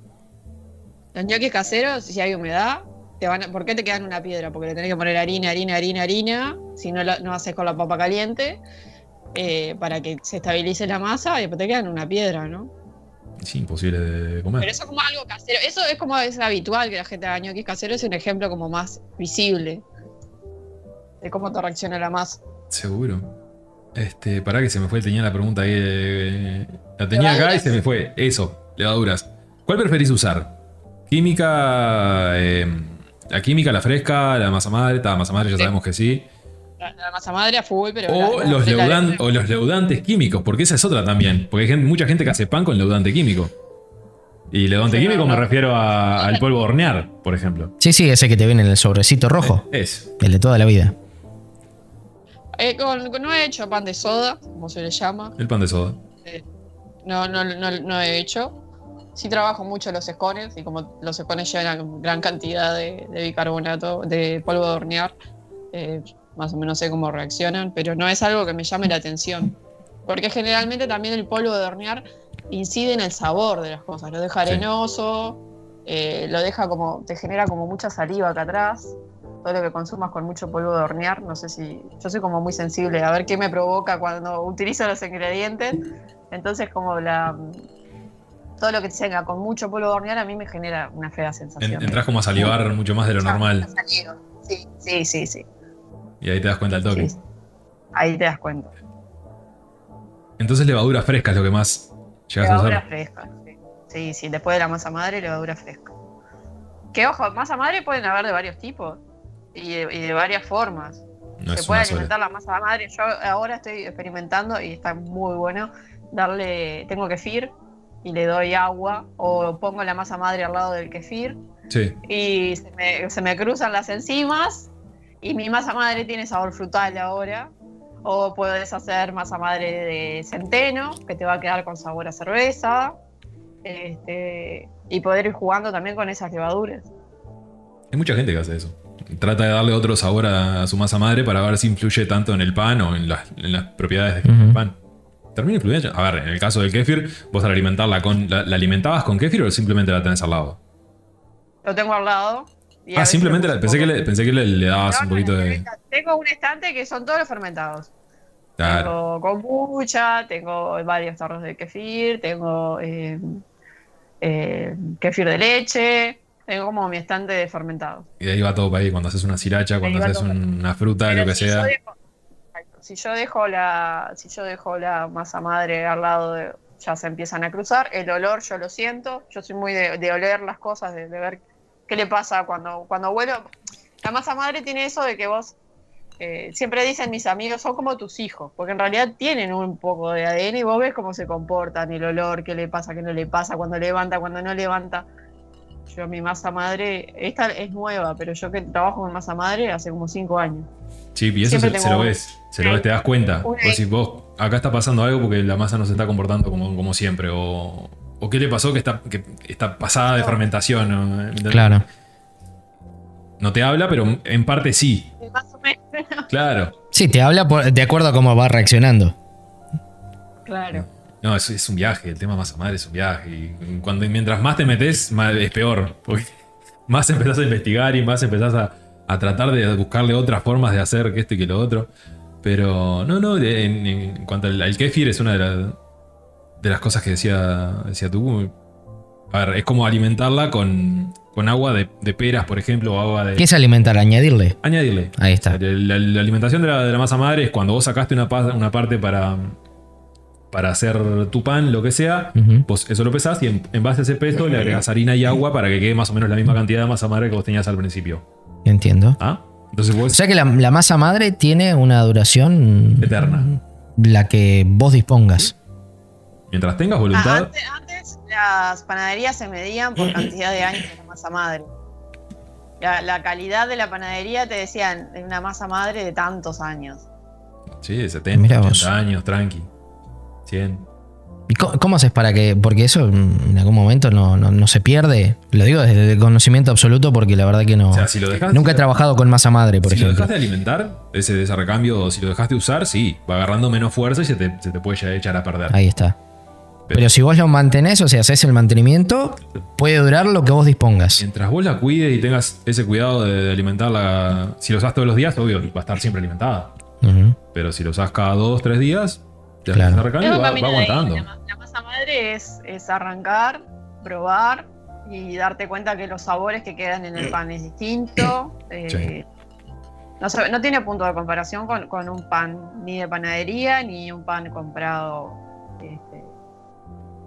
S5: Los ñoquis caseros, si hay humedad, te van a- ¿por qué te quedan una piedra? Porque le tenés que poner harina, harina, harina, harina. Si no lo no haces con la papa caliente, eh, para que se estabilice la masa y después te quedan una piedra, ¿no?
S4: es imposible de comer.
S5: Pero eso es como algo casero. Eso es como es habitual que la gente haga ñoquis caseros. Es un ejemplo como más visible de cómo te reacciona la masa.
S4: Seguro. Este, pará que se me fue, tenía la pregunta ahí. eh, la tenía acá y
S5: Levaduras.
S4: se me fue. Eso, levaduras. ¿Cuál preferís usar? Química. eh, la química, la fresca, la masa madre. La masa madre ya
S5: Sí.
S4: sabemos que sí.
S5: La, la masa madre a full, pero.
S4: O,
S5: la- la-
S4: los
S5: la-
S4: leudan- o los leudantes químicos, porque esa es otra también. Porque hay gente- mucha gente que hace pan con leudante químico. Y leudante
S5: Sí,
S4: químico
S5: no,
S4: me
S5: no.
S4: refiero a- al polvo de hornear, por ejemplo.
S3: Sí, sí, ese que te viene en el sobrecito rojo,
S4: Es.
S3: el de toda la vida.
S5: Eh, con- no he hecho pan de soda, como se le llama.
S4: El pan de soda.
S5: No, no, no, no he hecho. Sí trabajo mucho los escones y como los escones llevan gran cantidad de, de bicarbonato, de polvo de hornear, eh, más o menos sé cómo reaccionan, pero no es algo que me llame la atención. Porque generalmente también el polvo de hornear incide en el sabor de las cosas, lo deja arenoso, eh, lo deja como, te genera como mucha saliva acá atrás. Todo lo que consumas con mucho polvo de hornear, no sé si. Yo soy como muy sensible a ver qué me provoca cuando utilizo los ingredientes. Entonces, como la. Todo lo que tenga con mucho polvo de hornear a mí me genera una fea
S4: En-
S5: sensación.
S4: entras como a salivar mucho más de lo
S5: Mucha-
S4: normal.
S5: Sí, sí, sí, sí.
S4: Y ahí te das cuenta al toque.
S5: Sí. Ahí te das cuenta.
S4: Entonces levadura fresca es lo que más llegas a
S5: Levadura
S4: usar.
S5: fresca. Sí. sí, sí. Después de la masa madre, levadura fresca. Que ojo, masa madre pueden haber de varios tipos y de, y de varias formas.
S4: No
S5: se puede
S4: sola.
S5: alimentar la masa madre. Yo ahora estoy experimentando y está muy bueno. Darle, tengo kefir y le doy agua o pongo la masa madre al lado del kefir
S4: Sí.
S5: y se me, se me cruzan las enzimas y mi masa madre tiene sabor frutal ahora. O puedes hacer masa madre de centeno, que te va a quedar con sabor a cerveza. Este, y poder ir jugando también con esas levaduras.
S4: Hay mucha gente que hace eso. Trata de darle otro sabor a, a su masa madre para ver si influye tanto en el pan o en las, en las propiedades del pan. Termina influyendo. A ver, en el caso del kéfir, vos al alimentarla con. ¿La, la alimentabas con kéfir o simplemente la tenés al lado?
S5: Lo tengo al lado.
S4: Ah, simplemente la- pensé, que le, pensé que le, le dabas
S5: No,
S4: un poquito de.
S5: Tengo un estante que son todos fermentados.
S4: Claro.
S5: Tengo kombucha, tengo varios tarros de kefir, tengo eh, eh, kefir de leche, tengo como mi estante de fermentados.
S4: Y de ahí va todo para ahí. Cuando haces una sriracha, cuando haces una fruta,
S5: Pero
S4: lo que
S5: si
S4: sea.
S5: Yo dejo, si yo dejo la, si yo dejo la masa madre al lado de, ya se empiezan a cruzar. El olor yo lo siento, yo soy muy de, de oler las cosas, de, de ver qué le pasa cuando, cuando vuelo. La masa madre tiene eso de que vos, eh, siempre dicen mis amigos, son como tus hijos, porque en realidad tienen un poco de ADN y vos ves cómo se comportan, el olor, qué le pasa, qué no le pasa, cuando levanta, cuando no levanta. Yo mi masa madre, esta es nueva, pero yo que trabajo con masa madre hace como cinco años.
S4: Sí, y eso se, lo ves. Se lo ves, te das cuenta. Vos decís, vos, acá está pasando algo porque la masa no se está comportando como, como siempre. O, o qué le pasó que está, que está pasada de fermentación.
S3: Claro.
S4: No te habla, pero en parte sí.
S5: Más o menos.
S4: Claro.
S3: Sí, te habla por- de acuerdo a cómo va reaccionando.
S5: Claro.
S4: No, es, es un viaje. El tema masa madre es un viaje. Y cuando, mientras más te metes, más, es peor. Porque más empezás a investigar y más empezás a, a tratar de buscarle otras formas de hacer que esto y que lo otro. Pero no, no, en, en cuanto al, al kefir es una de, la- de las cosas que decía, decía tú. A ver, es como alimentarla con, con agua de, de peras, por ejemplo, o agua de...
S3: ¿Qué es alimentar? Añadirle.
S4: Añadirle.
S3: Ahí está.
S4: La, la- la alimentación de la, de la masa madre es cuando vos sacaste una parte para, para hacer tu pan, lo que sea,
S3: Ujú.
S4: vos eso lo pesás y en, en base a ese peso le agregás harina y agua para que quede más o menos la misma cantidad de masa madre que vos tenías al principio.
S3: Entiendo.
S4: ¿Ah? Entonces
S3: O
S4: vos...
S3: sea que la, la masa madre tiene una duración
S4: Eterna.
S3: la que vos dispongas.
S4: Mientras tengas
S5: Ah,
S4: voluntad...
S5: antes, antes las panaderías se medían por cantidad de años de la masa madre. La, la calidad de la panadería te decían de una masa madre de tantos años.
S4: Sí, de 70,
S3: Mirá
S4: 80
S3: vos.
S4: años, tranqui. 100.
S3: ¿Y cómo, cómo haces para que.? Porque eso en algún momento no, no- no se pierde. Lo digo desde el conocimiento absoluto porque la verdad que no.
S4: O sea, si lo.
S3: Nunca he trabajado con masa madre, por
S4: si lo
S3: ejemplo.
S4: dejas de alimentar, ese, de ese recambio, o si lo dejas de usar, sí, va agarrando menos fuerza y se te, se te puede ya echar a perder.
S3: Ahí está. Pero si vos lo mantenés, o sea, haces el mantenimiento, puede durar lo que vos dispongas.
S4: Mientras vos la cuides y tengas ese cuidado de, de alimentarla, si lo usás todos los días, obvio, va a estar siempre alimentada. Pero si lo usás cada dos, tres días, ya
S3: Claro.
S4: ese recambio
S5: Es un
S4: va,
S5: camino
S4: va
S5: de ida.
S4: aguantando.
S5: La, ma- la masa madre es, es arrancar, probar y darte cuenta que los sabores que quedan en el pan es distinto. eh,
S4: Sí.
S5: no, tiene punto de comparación con, con un pan ni de panadería ni un pan comprado este,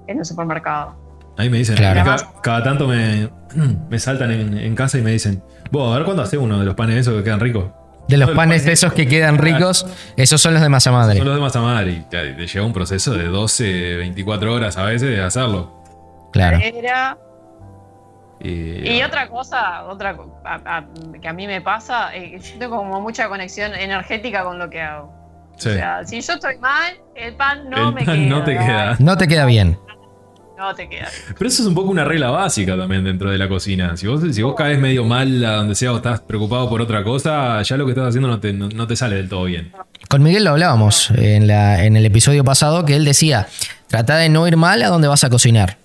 S5: en el supermercado.
S4: Ahí me dicen,
S3: Claro.
S4: cada, cada tanto me, me saltan en, en casa y me dicen, vos, a ver cuándo haces uno de los panes esos que quedan ricos.
S3: De los
S4: Los
S3: panes
S4: panes-
S3: esos que quedan ricos, esos son los de masa madre.
S4: Son los de masa madre y te, te lleva un proceso de 12, 24 horas a veces de hacerlo.
S3: Claro.
S5: Era-
S4: Y,
S5: Y otra cosa, otra a- a- que a mí me pasa, eh, yo tengo como mucha conexión energética con lo que hago.
S4: Sí.
S5: O sea, si yo estoy mal, el pan no
S4: El
S5: me
S4: pan
S5: queda.
S4: no te queda.
S3: No te queda bien.
S5: No te queda.
S4: Pero eso es un poco una regla básica también dentro de la cocina. Si vos, si vos caes medio mal a donde sea o estás preocupado por otra cosa, ya lo que estás haciendo no te, no, no te sale del todo bien.
S3: Con Miguel lo hablábamos en, la, en el episodio pasado que él decía, trata de no ir mal a donde vas a cocinar.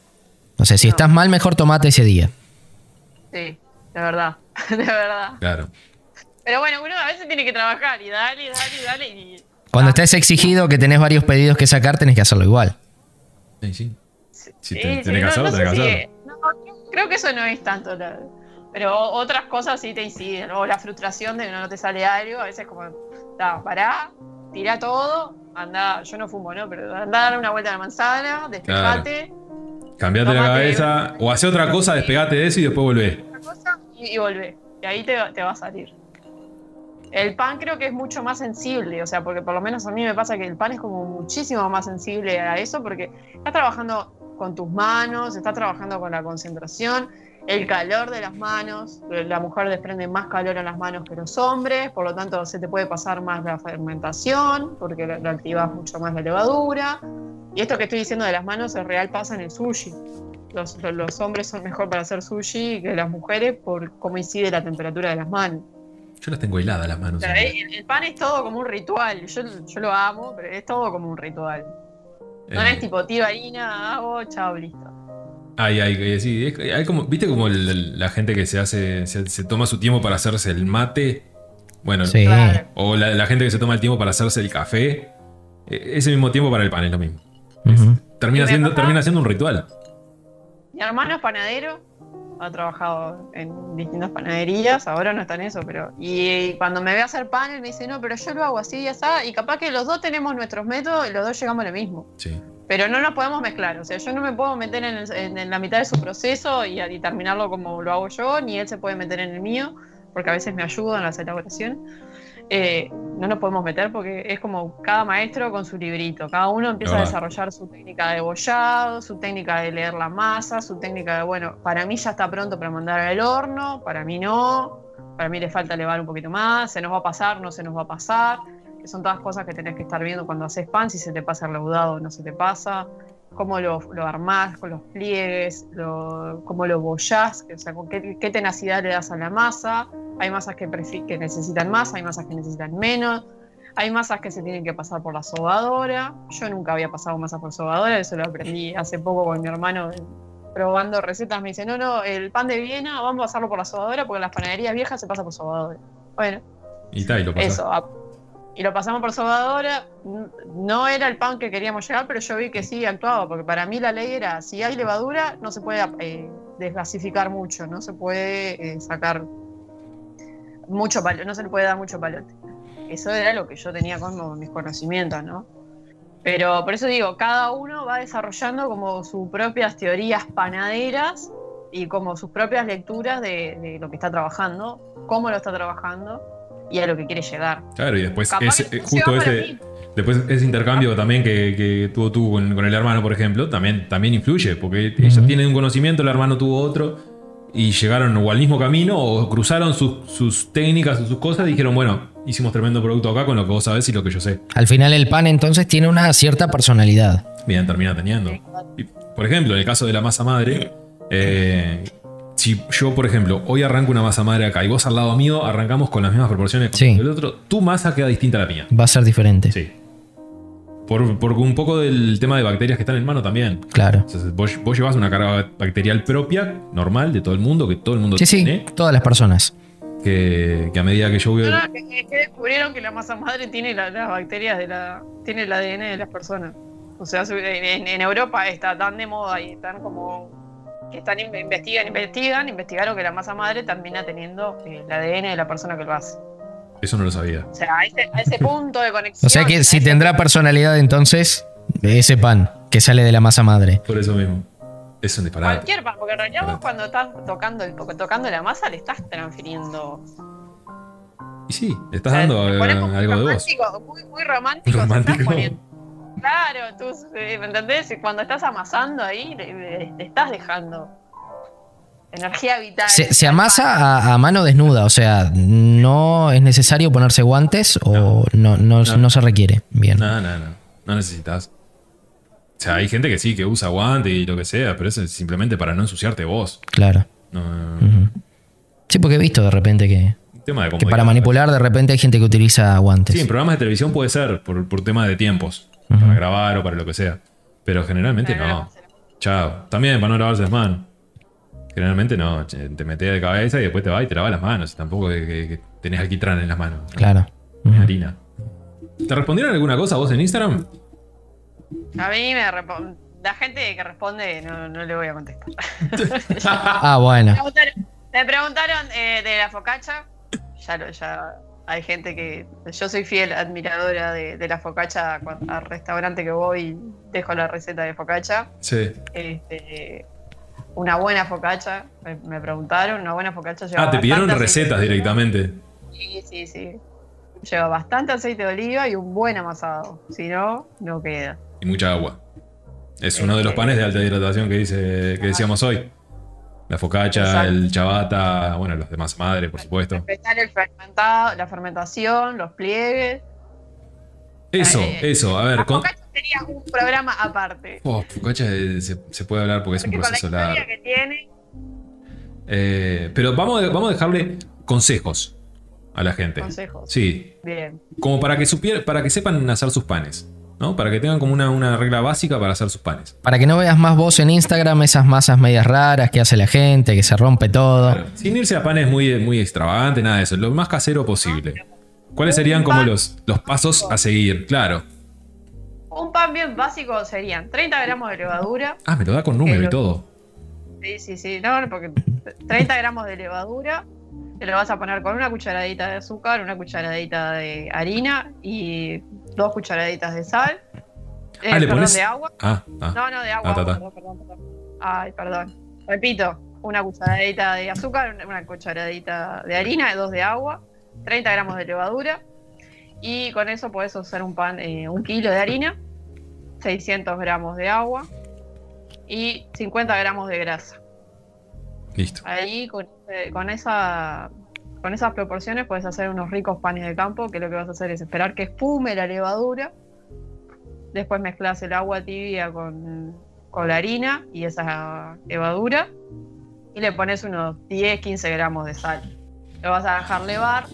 S3: O sea, si
S5: No.
S3: estás mal, mejor tomate ese día.
S5: Sí, de verdad, de verdad.
S4: Claro.
S5: Pero bueno, uno a veces tiene que trabajar y dale, y dale, y dale. Y,
S3: Cuando
S5: Ah,
S3: estés exigido que tenés varios pedidos que sacar, tenés que hacerlo igual.
S4: Sí, sí.
S5: Sí,
S4: Si
S5: sí,
S4: te-
S5: sí,
S4: tenés que hacerlo, que
S5: si- no, creo- que eso no es tanto. la- pero otras cosas sí te inciden. O la frustración de que no te sale algo. A veces como, ta, pará, tira todo, anda, yo no fumo, ¿no? Pero anda a dar una vuelta a la manzana, despejate,
S4: Cambiate la cabeza o hace otra cosa, despegate de eso y después volvé.
S5: otra cosa y, y volvé. Y ahí te, te va a salir. El pan creo que es mucho más sensible, o sea, porque por lo menos a mí me pasa que el pan es como muchísimo más sensible a eso, porque estás trabajando con tus manos, estás trabajando con la concentración, el calor de las manos, la mujer desprende más calor en las manos que los hombres, por lo tanto se te puede pasar más la fermentación, porque lo, lo activas mucho más la levadura. Y esto que estoy diciendo de las manos es real pasa en el sushi. Los, los- los hombres son mejor para hacer sushi que las mujeres por cómo incide la temperatura de las manos.
S4: Yo las tengo heladas las
S5: O
S4: manos.
S5: sea, el, el pan es todo como un ritual. Yo, yo lo amo, pero es todo como un ritual. No
S4: Eh,
S5: es tipo tiro harina, hago, chao, listo.
S4: Ay, ay, eh, sí, es- hay como, ¿viste como el- el- la gente que se hace, se, se toma su tiempo para hacerse el mate? Bueno,
S3: Sí.
S5: Claro.
S4: o la, la gente que se toma el tiempo para hacerse el café. Eh, Ese mismo tiempo para el pan es lo mismo. Termina siendo,
S5: pasa-
S4: termina siendo un ritual.
S5: Mi hermano es panadero, ha trabajado en distintas panaderías, ahora no está en eso, pero. Y cuando me ve hacer pan, él me dice, no, pero yo lo hago así y así, y capaz que los dos tenemos nuestros métodos y los dos llegamos a lo mismo.
S4: Sí.
S5: Pero no nos podemos mezclar, o sea, yo no me puedo meter en, el- en- en la mitad de su proceso y, y terminarlo como lo hago yo, ni él se puede meter en el mío, porque a veces me ayuda en la elaboración. Eh, no nos podemos meter porque es como cada maestro con su librito. Cada uno empieza a desarrollar su técnica de bollado, su técnica de leer la masa, su técnica de, bueno, para mí ya está pronto para mandar al horno, para mí no, para mí le falta elevar un poquito más, se nos va a pasar, no se nos va a pasar, que son todas cosas que tenés que estar viendo cuando haces pan, si se te pasa el leudado o no se te pasa, cómo lo, lo armás con los pliegues, lo- cómo lo bollás, o sea, con qué, qué tenacidad le das a la masa. Hay masas que, necesitan más, hay masas que necesitan menos. Hay masas que se tienen que pasar por la sobadora. Yo nunca había pasado masas por sobadora, eso lo aprendí hace poco con mi hermano eh, probando recetas. Me dice, no, no, el pan de Viena vamos a pasarlo por la sobadora porque en las panaderías viejas se pasa por sobadora. Bueno,
S4: Y tal, y lo pasás.
S5: eso. Y lo pasamos por sobadora. N- No era el pan que queríamos llegar, pero yo vi que sí actuaba, porque para mí la ley era, si hay levadura, no se puede eh, desgasificar mucho, no se puede eh, sacar mucho palo, no se le puede dar mucho palote. Eso era lo que yo tenía como mis conocimientos, ¿no? Pero por eso digo, cada uno va desarrollando como sus propias teorías panaderas y como sus propias lecturas de, de lo que está trabajando, cómo lo está trabajando y a lo que quiere llegar.
S4: Claro, y después eh, justo ese, después ese intercambio también que, que tuvo tú con, con el hermano, por ejemplo, también, también influye, porque ellos
S3: Ujú.
S4: tienen un conocimiento, el hermano tuvo otro, y llegaron o al mismo camino o cruzaron sus, sus técnicas o sus cosas y dijeron, bueno, hicimos tremendo producto acá con lo que vos sabés y lo que yo sé.
S3: Al final el pan entonces tiene una cierta personalidad.
S4: Bien, termina teniendo. Y, por ejemplo, en el caso de la masa madre, eh, si yo, por ejemplo, hoy arranco una masa madre acá y vos al lado mío arrancamos con las mismas proporciones
S3: Sí.
S4: el otro, tu masa queda distinta a la mía.
S3: Va a ser diferente.
S4: Sí. Por, por un poco del tema de bacterias que están en mano también.
S3: Claro.
S4: Entonces, vos, vos llevas una carga bacterial propia, normal, de todo el mundo, que todo el mundo
S3: Sí, sí,
S4: tiene,
S3: todas las personas.
S4: que, que a medida que yo voy...
S5: No, no, que, que descubrieron que la masa madre tiene la- las bacterias de la. tiene el ADN de las personas. O sea, en, en Europa está tan de moda y están como. Que están in- investigan, investigan, investigaron que la masa madre termina teniendo eh, el ADN de la persona que lo hace.
S4: Eso no lo sabía.
S5: O sea, a ese, a ese punto de conexión.
S3: O sea que si tendrá personalidad entonces ese pan que sale de la masa madre.
S4: Por eso mismo. Es un disparate.
S5: Cualquier pan, porque en realidad vos cuando estás tocando, el, tocando la masa le estás transfiriendo.
S4: Y sí, le estás
S5: O sea,
S4: dando eh,
S5: muy
S4: algo de vos.
S5: romántico, Muy, muy romántico. se
S4: Romántico.
S5: estás poniendo. Claro, tú, eh, ¿me entendés? Y Cuando estás amasando ahí, le estás dejando energía vital.
S3: Se, se amasa a, a mano desnuda, o sea, no es necesario ponerse guantes o no, no,
S4: No.
S3: no se requiere. Bien.
S4: No, no, no. No necesitas. O sea, hay gente que sí, que usa guante y lo que sea, pero eso es simplemente para no ensuciarte vos.
S3: Claro.
S4: No, no, no.
S3: Ujú. Sí, porque he visto de repente que,
S4: Un tema de
S3: que para manipular de repente hay gente que utiliza guantes.
S4: Sí, en programas de televisión puede ser, por, por tema de tiempos. Para grabar o para lo que sea. Pero generalmente
S5: Para no
S4: Chao. También para no lavarse las manos. Generalmente no. Te metes de cabeza y después te vas y te lavas las manos. Tampoco es que, que tenés alquitrán en las manos. ¿no?
S3: Claro.
S4: Harina. ¿Te respondieron alguna cosa vos en Instagram?
S5: A mí me respo- la gente que responde no, no le voy a contestar.
S3: Ah, bueno.
S5: Me preguntaron, me preguntaron, eh, de la focacha. Ya, lo, ya hay gente que. Yo soy fiel admiradora de, de la focacha. Al restaurante que voy, dejo la receta de focacha.
S4: Sí.
S5: Este, una buena focacha, me, me preguntaron. Una buena focacha lleva
S4: Ah, te pidieron recetas directamente.
S5: Sí, sí, sí. Lleva bastante aceite de oliva y un buen amasado. Si no, no queda.
S4: Y mucha agua. Es uno de los panes de alta hidratación que dice que decíamos hoy. La focacha,
S5: Exacto.
S4: el chabata, bueno, los demás madre, por supuesto.
S5: Respetar el fermentado, la fermentación, los pliegues.
S4: Eso,
S5: Eh,
S4: eso. A ver,
S5: La
S4: con.
S5: focacha sería un programa aparte.
S4: Oh, focacha eh, se, se puede hablar porque es un
S5: Porque con la
S4: proceso largo.
S5: que tiene,
S4: Eh, pero vamos, a- vamos a dejarle consejos a la gente.
S5: consejos.
S4: Sí,
S5: Bien.
S4: como para que supier- para que sepan hacer sus panes, ¿no? Para que tengan como una, una regla básica para hacer sus panes.
S3: Para que no veas más vos en Instagram esas masas medias raras que hace la gente, que se rompe todo.
S4: Claro, Sin irse a panes muy, muy extravagantes, nada de eso, lo más casero posible. ¿Cuáles serían como los, los pasos a seguir? Claro.
S5: Un pan bien básico serían 30 gramos de levadura.
S4: Ah, me lo da con número y
S5: lo-
S4: todo.
S5: Sí, sí, sí. No, porque 30 gramos de levadura. Te lo vas a poner con una cucharadita de azúcar, una cucharadita de harina y dos cucharaditas de sal. Eh,
S4: Ah, le
S5: perdón,
S4: pones.
S5: de agua.
S4: Ah, ah.
S5: No, no, de agua.
S4: Ah, ta, ta.
S5: Perdón, perdón, perdón. Ay, perdón. Repito, una cucharadita de azúcar, una- cucharadita de harina, dos de agua, 30 gramos de levadura. Y con eso puedes hacer un pan, eh, un kilo de harina, 600 gramos de agua y 50 gramos de grasa.
S4: Listo.
S5: Ahí con, eh, con esa con esas proporciones puedes hacer unos ricos panes de campo, que lo que vas a hacer es esperar que espume la levadura. Después mezclas el agua tibia con, con la harina y esa levadura. Y le pones unos 10, 15 gramos de sal. Lo vas a dejar levar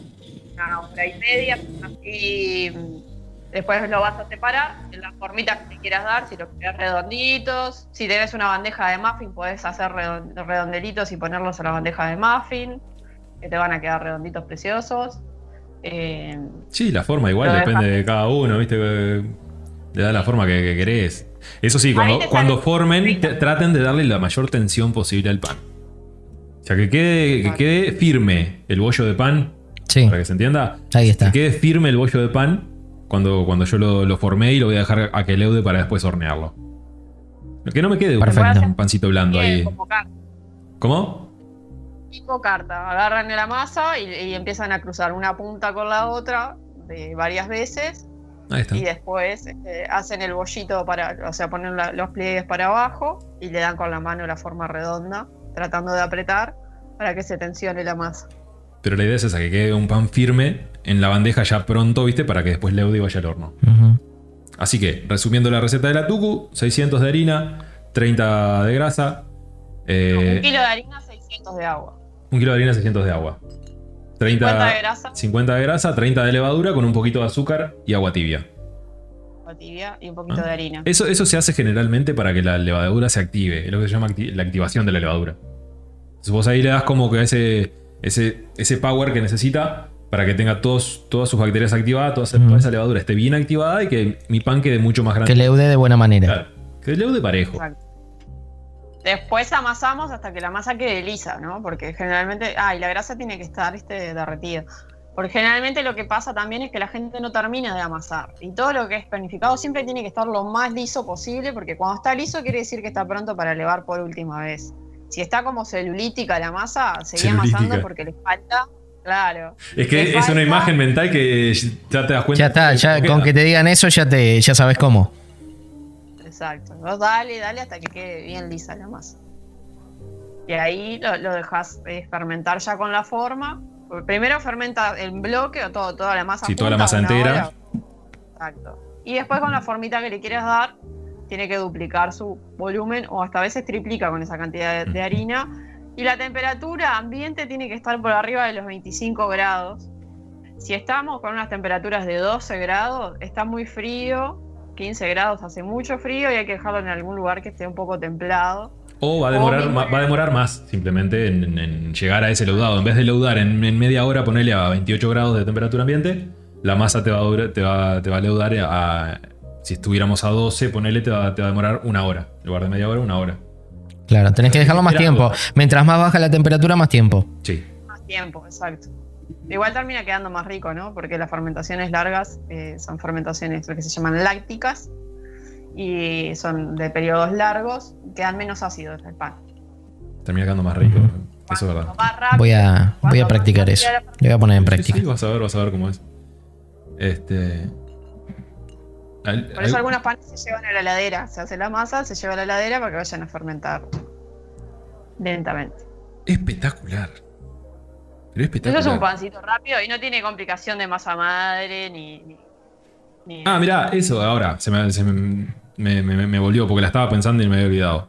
S5: una hora y media. Y mm, después lo vas a separar en las formitas que te quieras dar. Si lo quieres redonditos. Si tenés una bandeja de muffin, podés hacer redon- redondelitos y ponerlos a la bandeja de muffin. Que te van a quedar redonditos preciosos. Eh,
S4: Sí, la forma igual depende
S5: dejas.
S4: de cada uno, ¿viste? Le da la forma que, que querés. Eso sí, cuando, cuando formen, te- traten de darle la mayor tensión posible al pan. O sea, que quede, que quede firme el bollo de pan,
S3: Sí,
S4: para que se entienda.
S3: ahí está.
S4: Que quede firme el bollo de pan cuando, cuando yo lo, lo formé y lo voy a dejar a que leude para después hornearlo. Que no me quede un-
S3: Perfecto.
S4: un pancito blando ahí. ¿Cómo?
S5: Tipo carta. Agarran la masa y, y empiezan a cruzar una punta con la otra de varias veces
S4: Ahí está.
S5: y después este, hacen el bollito para, o sea, ponen la- los pliegues para abajo y le dan con la mano la forma redonda, tratando de apretar para que se tensione la masa.
S4: Pero la idea es esa, que quede un pan firme en la bandeja ya pronto, ¿viste? Para que después leude y vaya al horno. Así que, resumiendo la receta de la tucu, 600 de harina, 30 de grasa, eh,
S5: Un kilo de harina, 600 de agua.
S4: Un kilo de harina, 600 de agua. 30,
S5: 50 de grasa,
S4: 50 de grasa, 30 de levadura con un poquito de azúcar y agua tibia.
S5: agua tibia y un poquito
S4: Ah.
S5: de harina.
S4: Eso, eso se hace generalmente para que la levadura se active, es lo que se llama acti- la activación de la levadura. Entonces vos ahí le das como que ese, ese, ese power que necesita para que tenga todos, todas sus bacterias activadas, toda esa,
S3: Ujú.
S4: toda esa levadura esté bien activada y que mi pan quede mucho más grande.
S3: Que leude de buena manera.
S4: Claro, que leude parejo.
S5: Exacto. Después amasamos hasta que la masa quede lisa, ¿no? Porque generalmente, ah, y la grasa tiene que estar, ¿viste? derretida. Porque generalmente lo que pasa también es que la gente no termina de amasar. Y todo lo que es planificado siempre tiene que estar lo más liso posible, porque cuando está liso quiere decir que está pronto para elevar por última vez. Si está como celulítica la masa, seguí
S4: Celulítica.
S5: amasando porque le falta, claro.
S4: Es que es una imagen mental que ya te das cuenta.
S3: Ya está, ya
S4: que
S3: con que te digan eso ya te ya sabes cómo.
S5: Exacto. Vos dale, dale hasta que quede bien lisa la masa. Y ahí lo, lo dejas eh, fermentar ya con la forma. Primero fermenta el bloque o todo, toda la masa.
S4: Sí, toda la masa entera.
S5: hora. Exacto. Y después con la formita que le quieras dar, tiene que duplicar su volumen o hasta a veces triplica con esa cantidad de, de harina. Y la temperatura ambiente tiene que estar por arriba de los 25 grados. Si estamos con unas temperaturas de 12 grados, está muy frío, 15 grados hace mucho frío y hay que dejarlo en algún lugar que esté un poco templado.
S4: O va a demorar,
S5: O
S4: va a demorar más simplemente en, en llegar a ese leudado. En vez de leudar en, en media hora, ponerle a 28 grados de temperatura ambiente, la masa te va a, durar- te va, te va a leudar a. Si estuviéramos a 12, ponele, te va, te va a demorar una hora. En lugar de media hora, una hora.
S3: Claro, tenés que dejarlo más tiempo. Mientras más baja la temperatura, más tiempo.
S4: Sí.
S5: Más tiempo, exacto. Igual termina quedando más rico, ¿no? Porque las fermentaciones largas eh, son fermentaciones lo que se llaman lácticas y son de periodos largos, quedan menos ácidos el pan.
S4: Termina quedando más rico. Eso es verdad.
S5: Rápido-
S3: Voy a, voy a practicar eso. Lo voy a poner en
S4: Sí,
S3: práctica.
S4: sí, vas a ver, vas a ver cómo es. Este. al-
S5: Por eso
S4: al-
S5: algunos panes se llevan a la heladera. Se hace la masa, se lleva a la heladera para que vayan a fermentar lentamente.
S4: Espectacular. Pero
S5: Eso
S4: espectacular.
S5: es un pancito rápido y no tiene complicación de masa madre ni. ni- ni-
S4: Ah, mirá, eso ahora se me, se me- me- me- me volvió porque la estaba pensando y me había olvidado.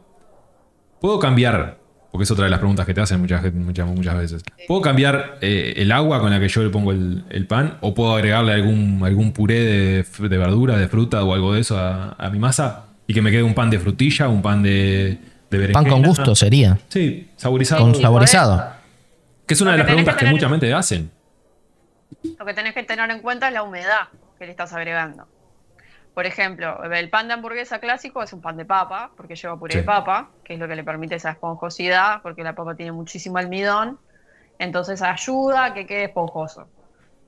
S4: ¿Puedo cambiar? Porque es otra de las preguntas que te hacen muchas, gente- muchas, muchas veces. ¿Puedo cambiar eh, el agua con la que yo le pongo el, el pan? ¿O puedo agregarle algún, algún puré de, de verdura, de fruta o algo de eso a, a mi masa? Y que me quede un pan de frutilla, un pan de, de berenjena.
S3: Pan con gusto sería.
S4: Sí, saborizado.
S3: Con
S5: Sí,
S3: saborizado.
S4: Que es una de las preguntas
S5: que
S4: mucha gente hacen.
S5: Lo que tenés que tener en cuenta es la humedad que le estás agregando. Por ejemplo, el pan de hamburguesa clásico es un pan de papa, porque lleva puré
S4: Sí.
S5: de papa, que es lo que le permite esa esponjosidad, porque la papa tiene muchísimo almidón, entonces ayuda a que quede esponjoso.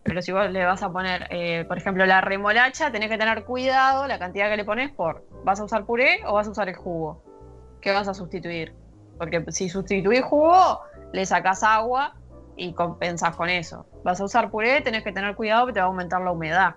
S5: Pero si vos le vas a poner, eh, por ejemplo, la remolacha, tenés que tener cuidado la cantidad que le pones por, ¿vas a usar puré o vas a usar el jugo? ¿Qué vas a sustituir? Porque si sustituís jugo, le sacás agua y compensas con eso. Vas a usar puré, tenés que tener cuidado porque te va a aumentar la humedad.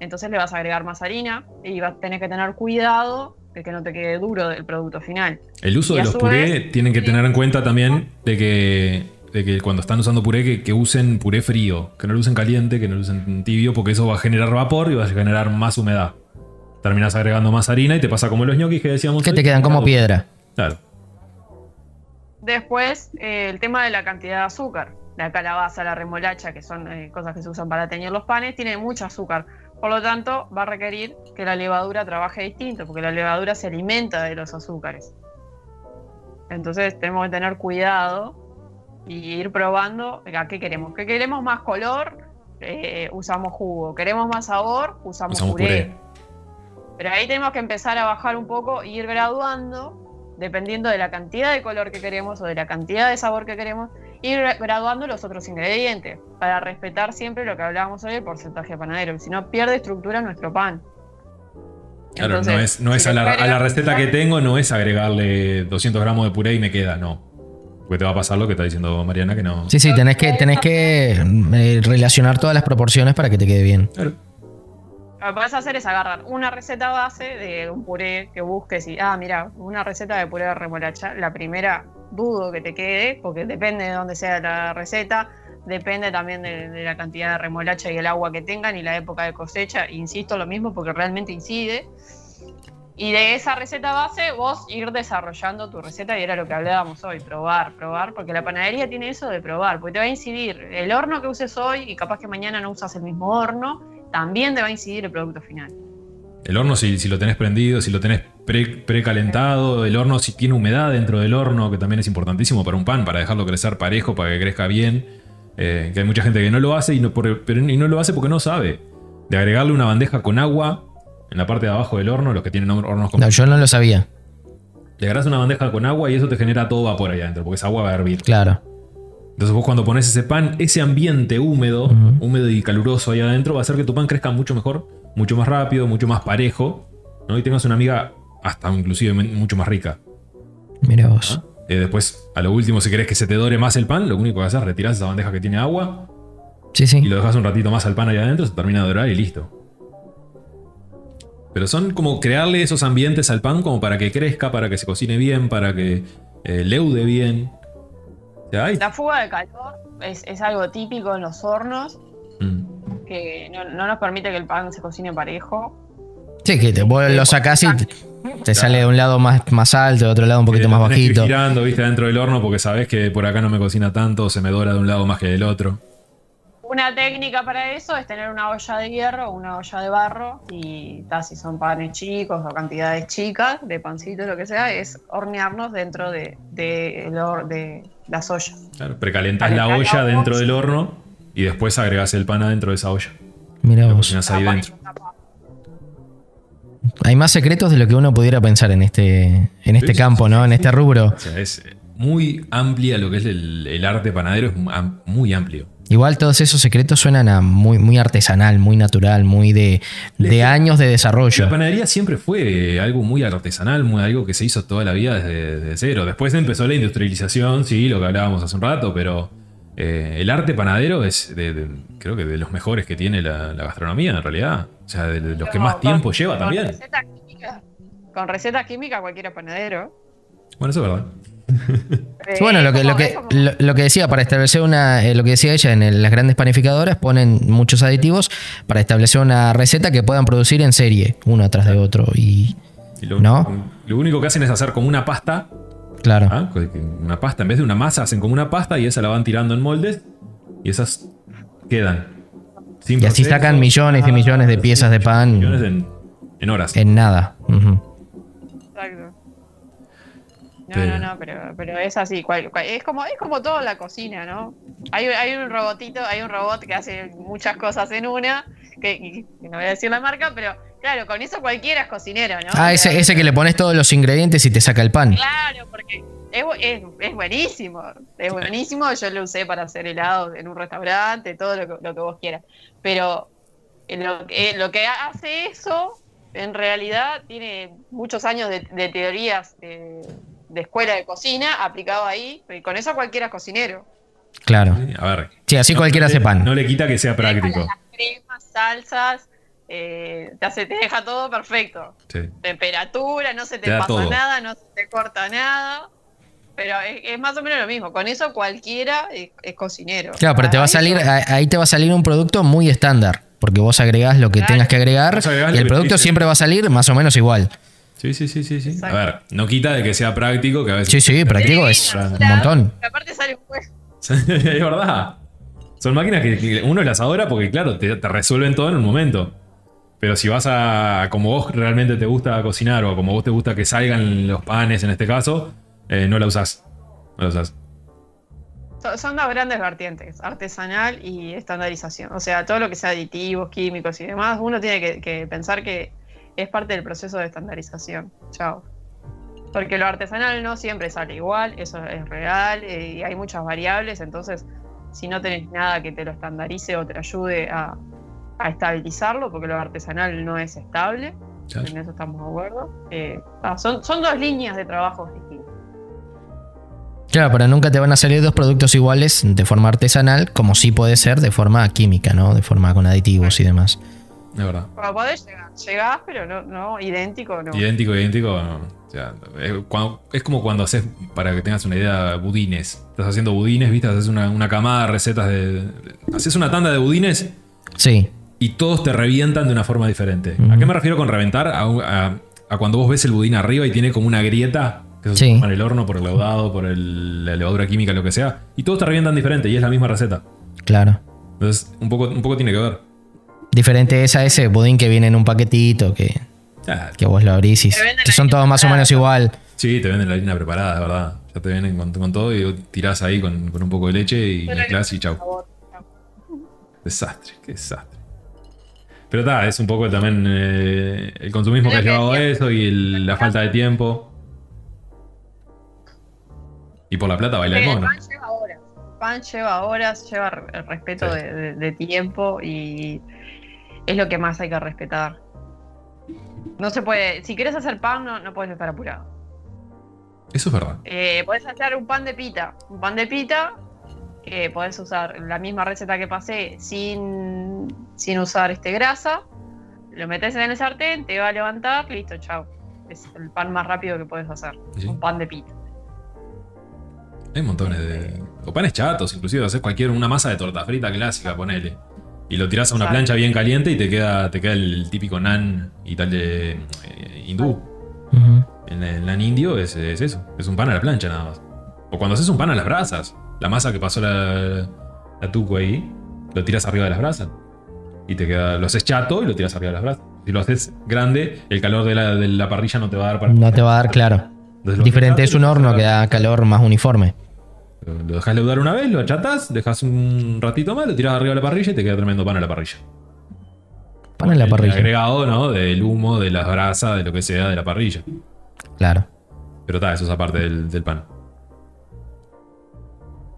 S5: Entonces le vas a agregar más harina y vas, tenés que tener cuidado de que no te quede duro el producto final.
S4: El uso
S5: Y
S4: de los puré
S5: vez,
S4: tienen que tener en cuenta también de que, de que cuando están usando puré, que, que usen puré frío, que no lo usen caliente, que no lo usen tibio, porque eso va a generar vapor y va a generar más humedad. Terminas agregando más harina y te pasa como los ñoquis que decíamos.
S3: Que te quedan como piedra.
S4: Claro.
S5: Después, eh, el tema de la cantidad de azúcar. La calabaza, la remolacha, que son eh, cosas que se usan para teñir los panes, tiene mucho azúcar. Por lo tanto, va a requerir que la levadura trabaje distinto, porque la levadura se alimenta de los azúcares. Entonces, tenemos que tener cuidado y ir probando a qué queremos. ¿Qué queremos más color? Eh, usamos jugo. ¿Queremos más sabor? Usamos,
S4: Usamos
S5: puré.
S4: puré.
S5: Pero ahí tenemos que empezar a bajar un poco e ir graduando, dependiendo de la cantidad de color que queremos o de la cantidad de sabor que queremos, ir gra- graduando los otros ingredientes, para respetar siempre lo que hablábamos hoy, el porcentaje de panadero, si no pierde estructura nuestro pan.
S4: Claro, no
S5: Entonces,
S4: es, no es
S5: si
S4: a, la, a la receta que tengo, no es agregarle 200 gramos de puré y me queda, no. Porque te va a pasar lo que está diciendo Mariana, que no.
S3: Sí, sí, tenés que, tenés que eh, relacionar todas las proporciones para que te quede bien.
S4: Claro.
S5: Lo que podés hacer es agarrar una receta base de un puré que busques y, ah, mira, una receta de puré de remolacha. La primera dudo que te quede, porque depende de dónde sea la receta, depende también de, de la cantidad de remolacha y el agua que tengan y la época de cosecha. Insisto lo mismo porque realmente incide. Y de esa receta base, vos ir desarrollando tu receta, y era lo que hablábamos hoy, probar, probar, porque la panadería tiene eso de probar, porque te va a incidir el horno que uses hoy y capaz que mañana no usas el mismo horno, también te va a incidir el producto final.
S4: El horno, si, si lo tenés prendido, si lo tenés pre- precalentado, el horno, si tiene humedad dentro del horno, que también es importantísimo para un pan, para dejarlo crecer parejo, para que crezca bien. Eh, que hay mucha gente que no lo hace y no, por- pero, y no lo hace porque no sabe. De agregarle una bandeja con agua en la parte de abajo del horno, los que tienen hornos con
S3: No, yo no lo sabía.
S4: Le agarras una bandeja con agua y eso te genera todo vapor ahí adentro, porque esa agua va a hervir.
S3: Claro.
S4: Entonces vos cuando pones ese pan, ese ambiente húmedo, húmedo y caluroso ahí adentro, va a hacer que tu pan crezca mucho mejor, mucho más rápido, mucho más parejo, ¿no? Y tengas una amiga hasta inclusive mucho más rica.
S3: Mira vos.
S4: ¿no? Eh, después, a lo último, si querés que se te dore más el pan, lo único que haces es retirar esa bandeja que tiene agua
S3: Sí, sí.
S4: y lo dejas un ratito más al pan ahí adentro, se termina de dorar y listo. Pero son como crearle esos ambientes al pan como para que crezca, para que se cocine bien, para que eh, leude bien.
S5: La fuga de calor es, es algo típico en los hornos
S4: Mm.
S5: que no, no nos permite que el pan se cocine parejo.
S3: Sí, que te, vos lo sacás y te, te sale de un lado más, más alto, de otro lado un poquito
S4: Eh,
S3: más
S4: que ir
S3: bajito.
S4: girando, viste, dentro del horno porque sabés que por acá no me cocina tanto, se me dora de un lado más que del otro.
S5: Una técnica para eso es tener una olla de hierro o una olla de barro y ta, si son panes chicos o cantidades chicas de pancito, lo que sea, es hornearnos dentro de, de, el hor- de las ollas.
S4: Claro, precalentás la olla dentro del horno y después agregás el pan adentro de esa olla.
S3: Mira
S4: Lo
S3: vos.
S4: ahí dentro.
S3: Hay más secretos de lo que uno pudiera pensar en este, en este
S4: Sí,
S3: campo,
S4: sí,
S3: ¿no?
S4: sí,
S3: En este rubro.
S4: O sea, es muy amplia lo que es el, el arte panadero, es muy amplio.
S3: Igual todos esos secretos suenan a muy, muy artesanal, muy natural, muy de, de años de desarrollo.
S4: La panadería siempre fue algo muy artesanal, muy algo que se hizo toda la vida desde, desde cero. Después empezó la industrialización, sí, lo que hablábamos hace un rato, pero eh, el arte panadero es de, de- creo que de los mejores que tiene la, la gastronomía en realidad. O sea, de, de los que más
S5: Con-
S4: tiempo lleva
S5: con
S4: también.
S5: Con recetas químicas cualquiera panadero.
S4: Bueno, eso es verdad.
S3: Sí, Bueno, lo que, lo, que, lo, lo que decía, para establecer una, eh, lo que decía ella, en el- las grandes panificadoras ponen muchos aditivos para establecer una receta que puedan producir en serie, uno atrás de otro. Y
S4: Y lo,
S3: ¿No?
S4: lo único que hacen es hacer como una pasta
S3: claro,
S4: ¿ah? Que Una pasta, en vez de una masa, hacen como una pasta y esa la van tirando en moldes y esas quedan. Sin
S3: Y así sacan millones y millones de piezas de pan.
S4: Millones en, en horas.
S3: en nada.
S5: No,
S4: Pero-
S5: no, no, pero, pero es así. cual- cual- es, como, es como todo en la cocina, ¿no? Hay, hay un robotito, hay un robot que hace muchas cosas en una, que, que no voy a decir la marca, pero Claro, con eso cualquiera es cocinero, ¿no?
S3: Ah, ese, ese que le pones todos los ingredientes y te saca el pan.
S5: Claro, porque es, es- es buenísimo. Es buenísimo. Yo lo usé para hacer helado en un restaurante, todo lo que, lo que vos quieras. Pero eh, lo, que- lo que hace eso, en realidad, tiene muchos años de, de teorías de, de escuela de cocina aplicado ahí. Y con eso cualquiera es cocinero.
S3: Claro.
S4: A ver.
S3: Sí, así
S4: no-
S3: cualquiera
S4: no
S3: hace pan.
S4: No le quita que sea práctico.
S5: Las cremas, salsas, eh, te, hace, te deja todo perfecto.
S4: Sí.
S5: temperatura, no se te, pasa
S4: todo.
S5: nada, no se te corta nada. Pero es, es más o menos lo mismo. Con eso cualquiera es, es cocinero.
S3: Claro, pero te va a
S5: Ahí
S3: salir, ahí te va a salir un producto muy estándar. Porque vos agregás lo que
S5: Claro.
S3: tengas que agregar y el producto siempre va a salir más o menos igual.
S4: Sí, sí, sí, sí, sí. A ver, no quita de que sea práctico, que a veces.
S3: Sí, sí, práctico es
S5: Sí,
S3: un montón.
S5: Aparte sale un juego.
S4: es verdad. Son máquinas que, que uno las adora porque, claro, te, te resuelven todo en un momento. Pero si vas a. como vos realmente te gusta cocinar o como vos te gusta que salgan los panes en este caso, eh, no la usás. No la usás.
S5: Son, son dos grandes vertientes, artesanal y estandarización. O sea, todo lo que sea aditivos, químicos y demás, uno tiene que, que pensar que es parte del proceso de estandarización. Chao. Porque lo artesanal no siempre sale igual, eso es real, eh, y hay muchas variables, entonces si no tenés nada que te lo estandarice o te ayude a, a estabilizarlo, porque lo artesanal no es estable, en eso estamos de acuerdo. eh, ah, son, son dos líneas de trabajo distintas.
S3: Claro, pero nunca te van a salir dos productos iguales de forma artesanal, como sí puede ser de forma química, ¿no? De forma con aditivos y demás.
S4: Es verdad.
S5: Para poder llegar, llegás, pero no, no idéntico, no.
S4: Idéntico, idéntico. no. O sea, es, cuando- es como cuando haces, para que tengas una idea, budines. Estás haciendo budines, ¿viste? Haces una, una camada de recetas de. Haces una tanda de budines
S3: Sí,
S4: y todos te revientan de una forma diferente. ¿A qué me refiero con reventar? A, a- a cuando vos ves el budín arriba y tiene como una grieta, que
S3: Sí.
S4: se toma en el horno por el leudado, por el- la levadura química, lo que sea, y todos te revientan diferente y es la misma receta.
S3: claro.
S4: Entonces, un poco, un poco tiene que ver.
S3: Diferente es a ese budín que viene en un paquetito, que,
S4: Ah,
S3: que vos lo abrís y que son todos más o menos igual.
S4: sí, te venden la harina preparada, de verdad. Ya te vienen con, con todo y tirás ahí con, con un poco de leche y mezclas y chau. Desastre, qué desastre. Pero está, es un poco también eh, el consumismo que ha llevado a eso y el- la falta de tiempo. Y por la plata baila el
S5: El
S4: mono.
S5: pan lleva horas. El pan lleva horas, lleva re- el respeto
S4: Sí.
S5: de, de- de tiempo y es lo que más hay que respetar. No se puede, si quieres hacer pan, no, no puedes estar apurado.
S4: Eso es verdad.
S5: Eh, podés hacer un pan de pita. Un pan de pita, que podés usar la misma receta que pasé sin, sin usar este grasa. Lo metes en el sartén, te va a levantar, listo, chao. Es el pan más rápido que puedes hacer.
S4: Sí.
S5: Un pan de pita.
S4: Hay montones de. O panes chatos, inclusive. Hacer cualquier. Una masa de torta frita clásica, ponele. Y lo tirás a una plancha bien caliente y te queda, te queda el típico nan y tal de eh, hindú.
S3: Ujú.
S4: El, el nan indio es, es eso. Es un pan a la plancha nada más. O cuando haces un pan a las brasas. La masa que pasó la, la tuco ahí, lo tiras arriba de las brasas. Y te queda. Lo haces chato y lo tiras arriba de las brasas. Si lo haces grande, el calor de la, de la parrilla no te va a dar para.
S3: No te va a dar claro. Diferente es un horno que da calor más uniforme.
S4: Lo dejas leudar una vez, lo achatás, dejas un ratito más, lo tirás arriba de la parrilla y te queda tremendo pan a la parrilla.
S3: Pan en la
S4: El
S3: parrilla.
S4: agregado, ¿no? Del humo, de las brasas, de lo que sea de la parrilla.
S3: Claro.
S4: Pero está, eso es aparte del, del pan.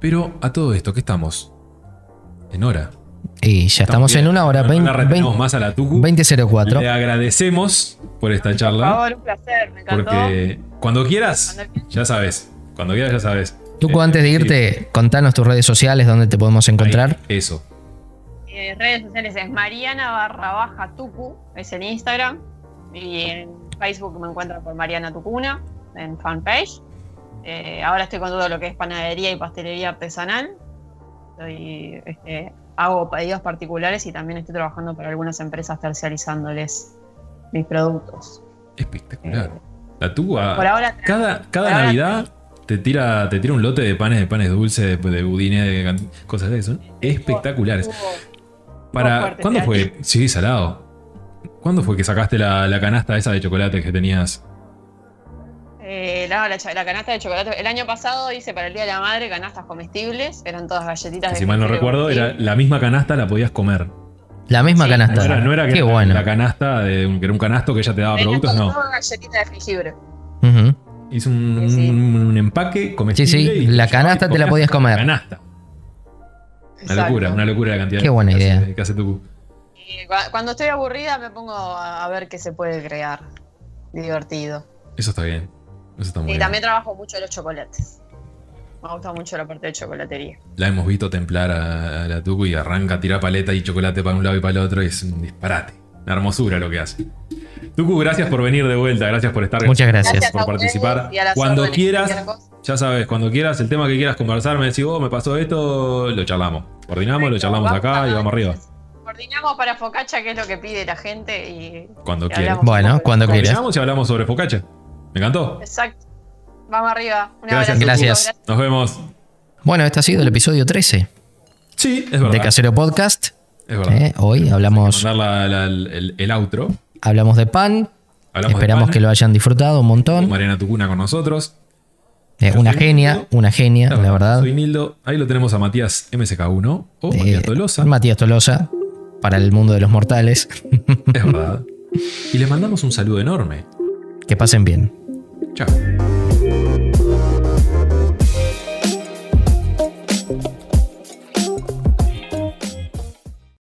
S4: Pero a todo esto, ¿qué estamos? En hora.
S3: Y ya estamos en una hora,
S4: No
S3: 20,
S4: la retenemos más a la Tucu.
S3: 20.04.
S4: Le agradecemos por esta
S5: Por
S4: charla.
S5: favor, un placer, me encantó.
S4: Porque Cuando quieras. ya sabes. Cuando quieras, ya sabes.
S3: Tuco,
S4: Eh,
S3: antes de irte, contanos tus redes sociales, donde te podemos encontrar.
S4: Ahí, eso.
S5: Eh, redes sociales es Mariana barra baja Tucu, es en Instagram. Y en Facebook me encuentran por Mariana Tucuna, en fanpage. Eh, ahora estoy con todo lo que es panadería y pastelería artesanal. Estoy, este, hago pedidos particulares y también estoy trabajando para algunas empresas terciarizándoles mis productos.
S4: Espectacular.
S5: Eh,
S4: La Tucu, a-
S5: por ahora
S4: Cada, cada Navidad te tira, te tira un lote de panes, de panes dulces, de, de budines, de cosas de eso. Espectaculares. Para, ¿Cuándo
S5: este
S4: fue? Sí, salado. ¿Cuándo fue que sacaste la, la canasta esa de chocolate que tenías?
S5: Eh, no, la, canasta de chocolate. El año pasado hice para el Día de la Madre canastas comestibles. Eran todas galletitas
S4: Que
S5: de
S4: si mal no recuerdo, era la misma canasta la podías comer.
S3: La misma
S5: Sí.
S3: canasta.
S4: No era, no era que
S3: Qué
S4: era
S3: bueno.
S4: la canasta, de un, que era un canasto que ella te daba
S5: Tenía
S4: productos, no.
S5: una galletita de jengibre.
S4: Hizo un,
S5: Sí, sí.
S4: un- un empaque comestible.
S3: Sí, sí,
S4: y
S3: la canasta
S4: y
S3: te la podías comer.
S4: Canasta. Una
S5: Exacto.
S4: locura, una locura la cantidad
S3: Qué buena
S4: que
S3: idea.
S4: hace- que hace Tucu.
S5: Cuando estoy aburrida me pongo a ver qué se puede crear. Divertido.
S4: Eso está bien. Eso está muy
S5: Y
S4: bien.
S5: también trabajo mucho los chocolates. Me gusta mucho la parte de chocolatería.
S4: La hemos visto templar a, a la Tucu y arranca a tirar paleta y chocolate para un lado y para el otro y es un disparate. Una hermosura lo que hace. Tucu, gracias por venir de vuelta, gracias por estar.
S3: Muchas gracias.
S4: por
S5: a ustedes
S4: participar. Cuando quieras, ya sabes, cuando quieras, el tema que quieras conversar, me decís, oh, me pasó esto, lo charlamos. Coordinamos, lo charlamos
S5: Vamos
S4: acá y vamos arriba.
S5: Coordinamos para Focacha, que es lo que pide la gente. Y,
S4: Cuando
S5: y
S4: quieras.
S3: Bueno, cuando quieras.
S4: Coordinamos y hablamos sobre Focacha. Me encantó.
S5: Exacto. Vamos arriba. Un
S4: Gracias,
S5: abrazo,
S3: Gracias.
S5: chicos.
S4: Nos vemos.
S3: Bueno, este ha sido el episodio 13
S4: Sí, es verdad.
S3: de Casero Podcast.
S4: Es verdad.
S3: ¿eh? Hoy hablamos,
S4: Mandar la- la- el, el outro.
S3: hablamos de pan.
S4: Hablamos de
S3: Esperamos
S4: pan.
S3: que lo hayan disfrutado un montón.
S4: Mariana Tucuna con nosotros.
S3: Eh, una genia,
S4: Nildo.
S3: una genia, la verdad.
S4: Soy Nildo. Ahí lo tenemos a Matías MSK1 o
S3: Eh,
S4: Matías Tolosa.
S3: Matías Tolosa, para el mundo de los mortales.
S4: es verdad. Y les mandamos un saludo enorme.
S3: que pasen bien.
S4: Chao.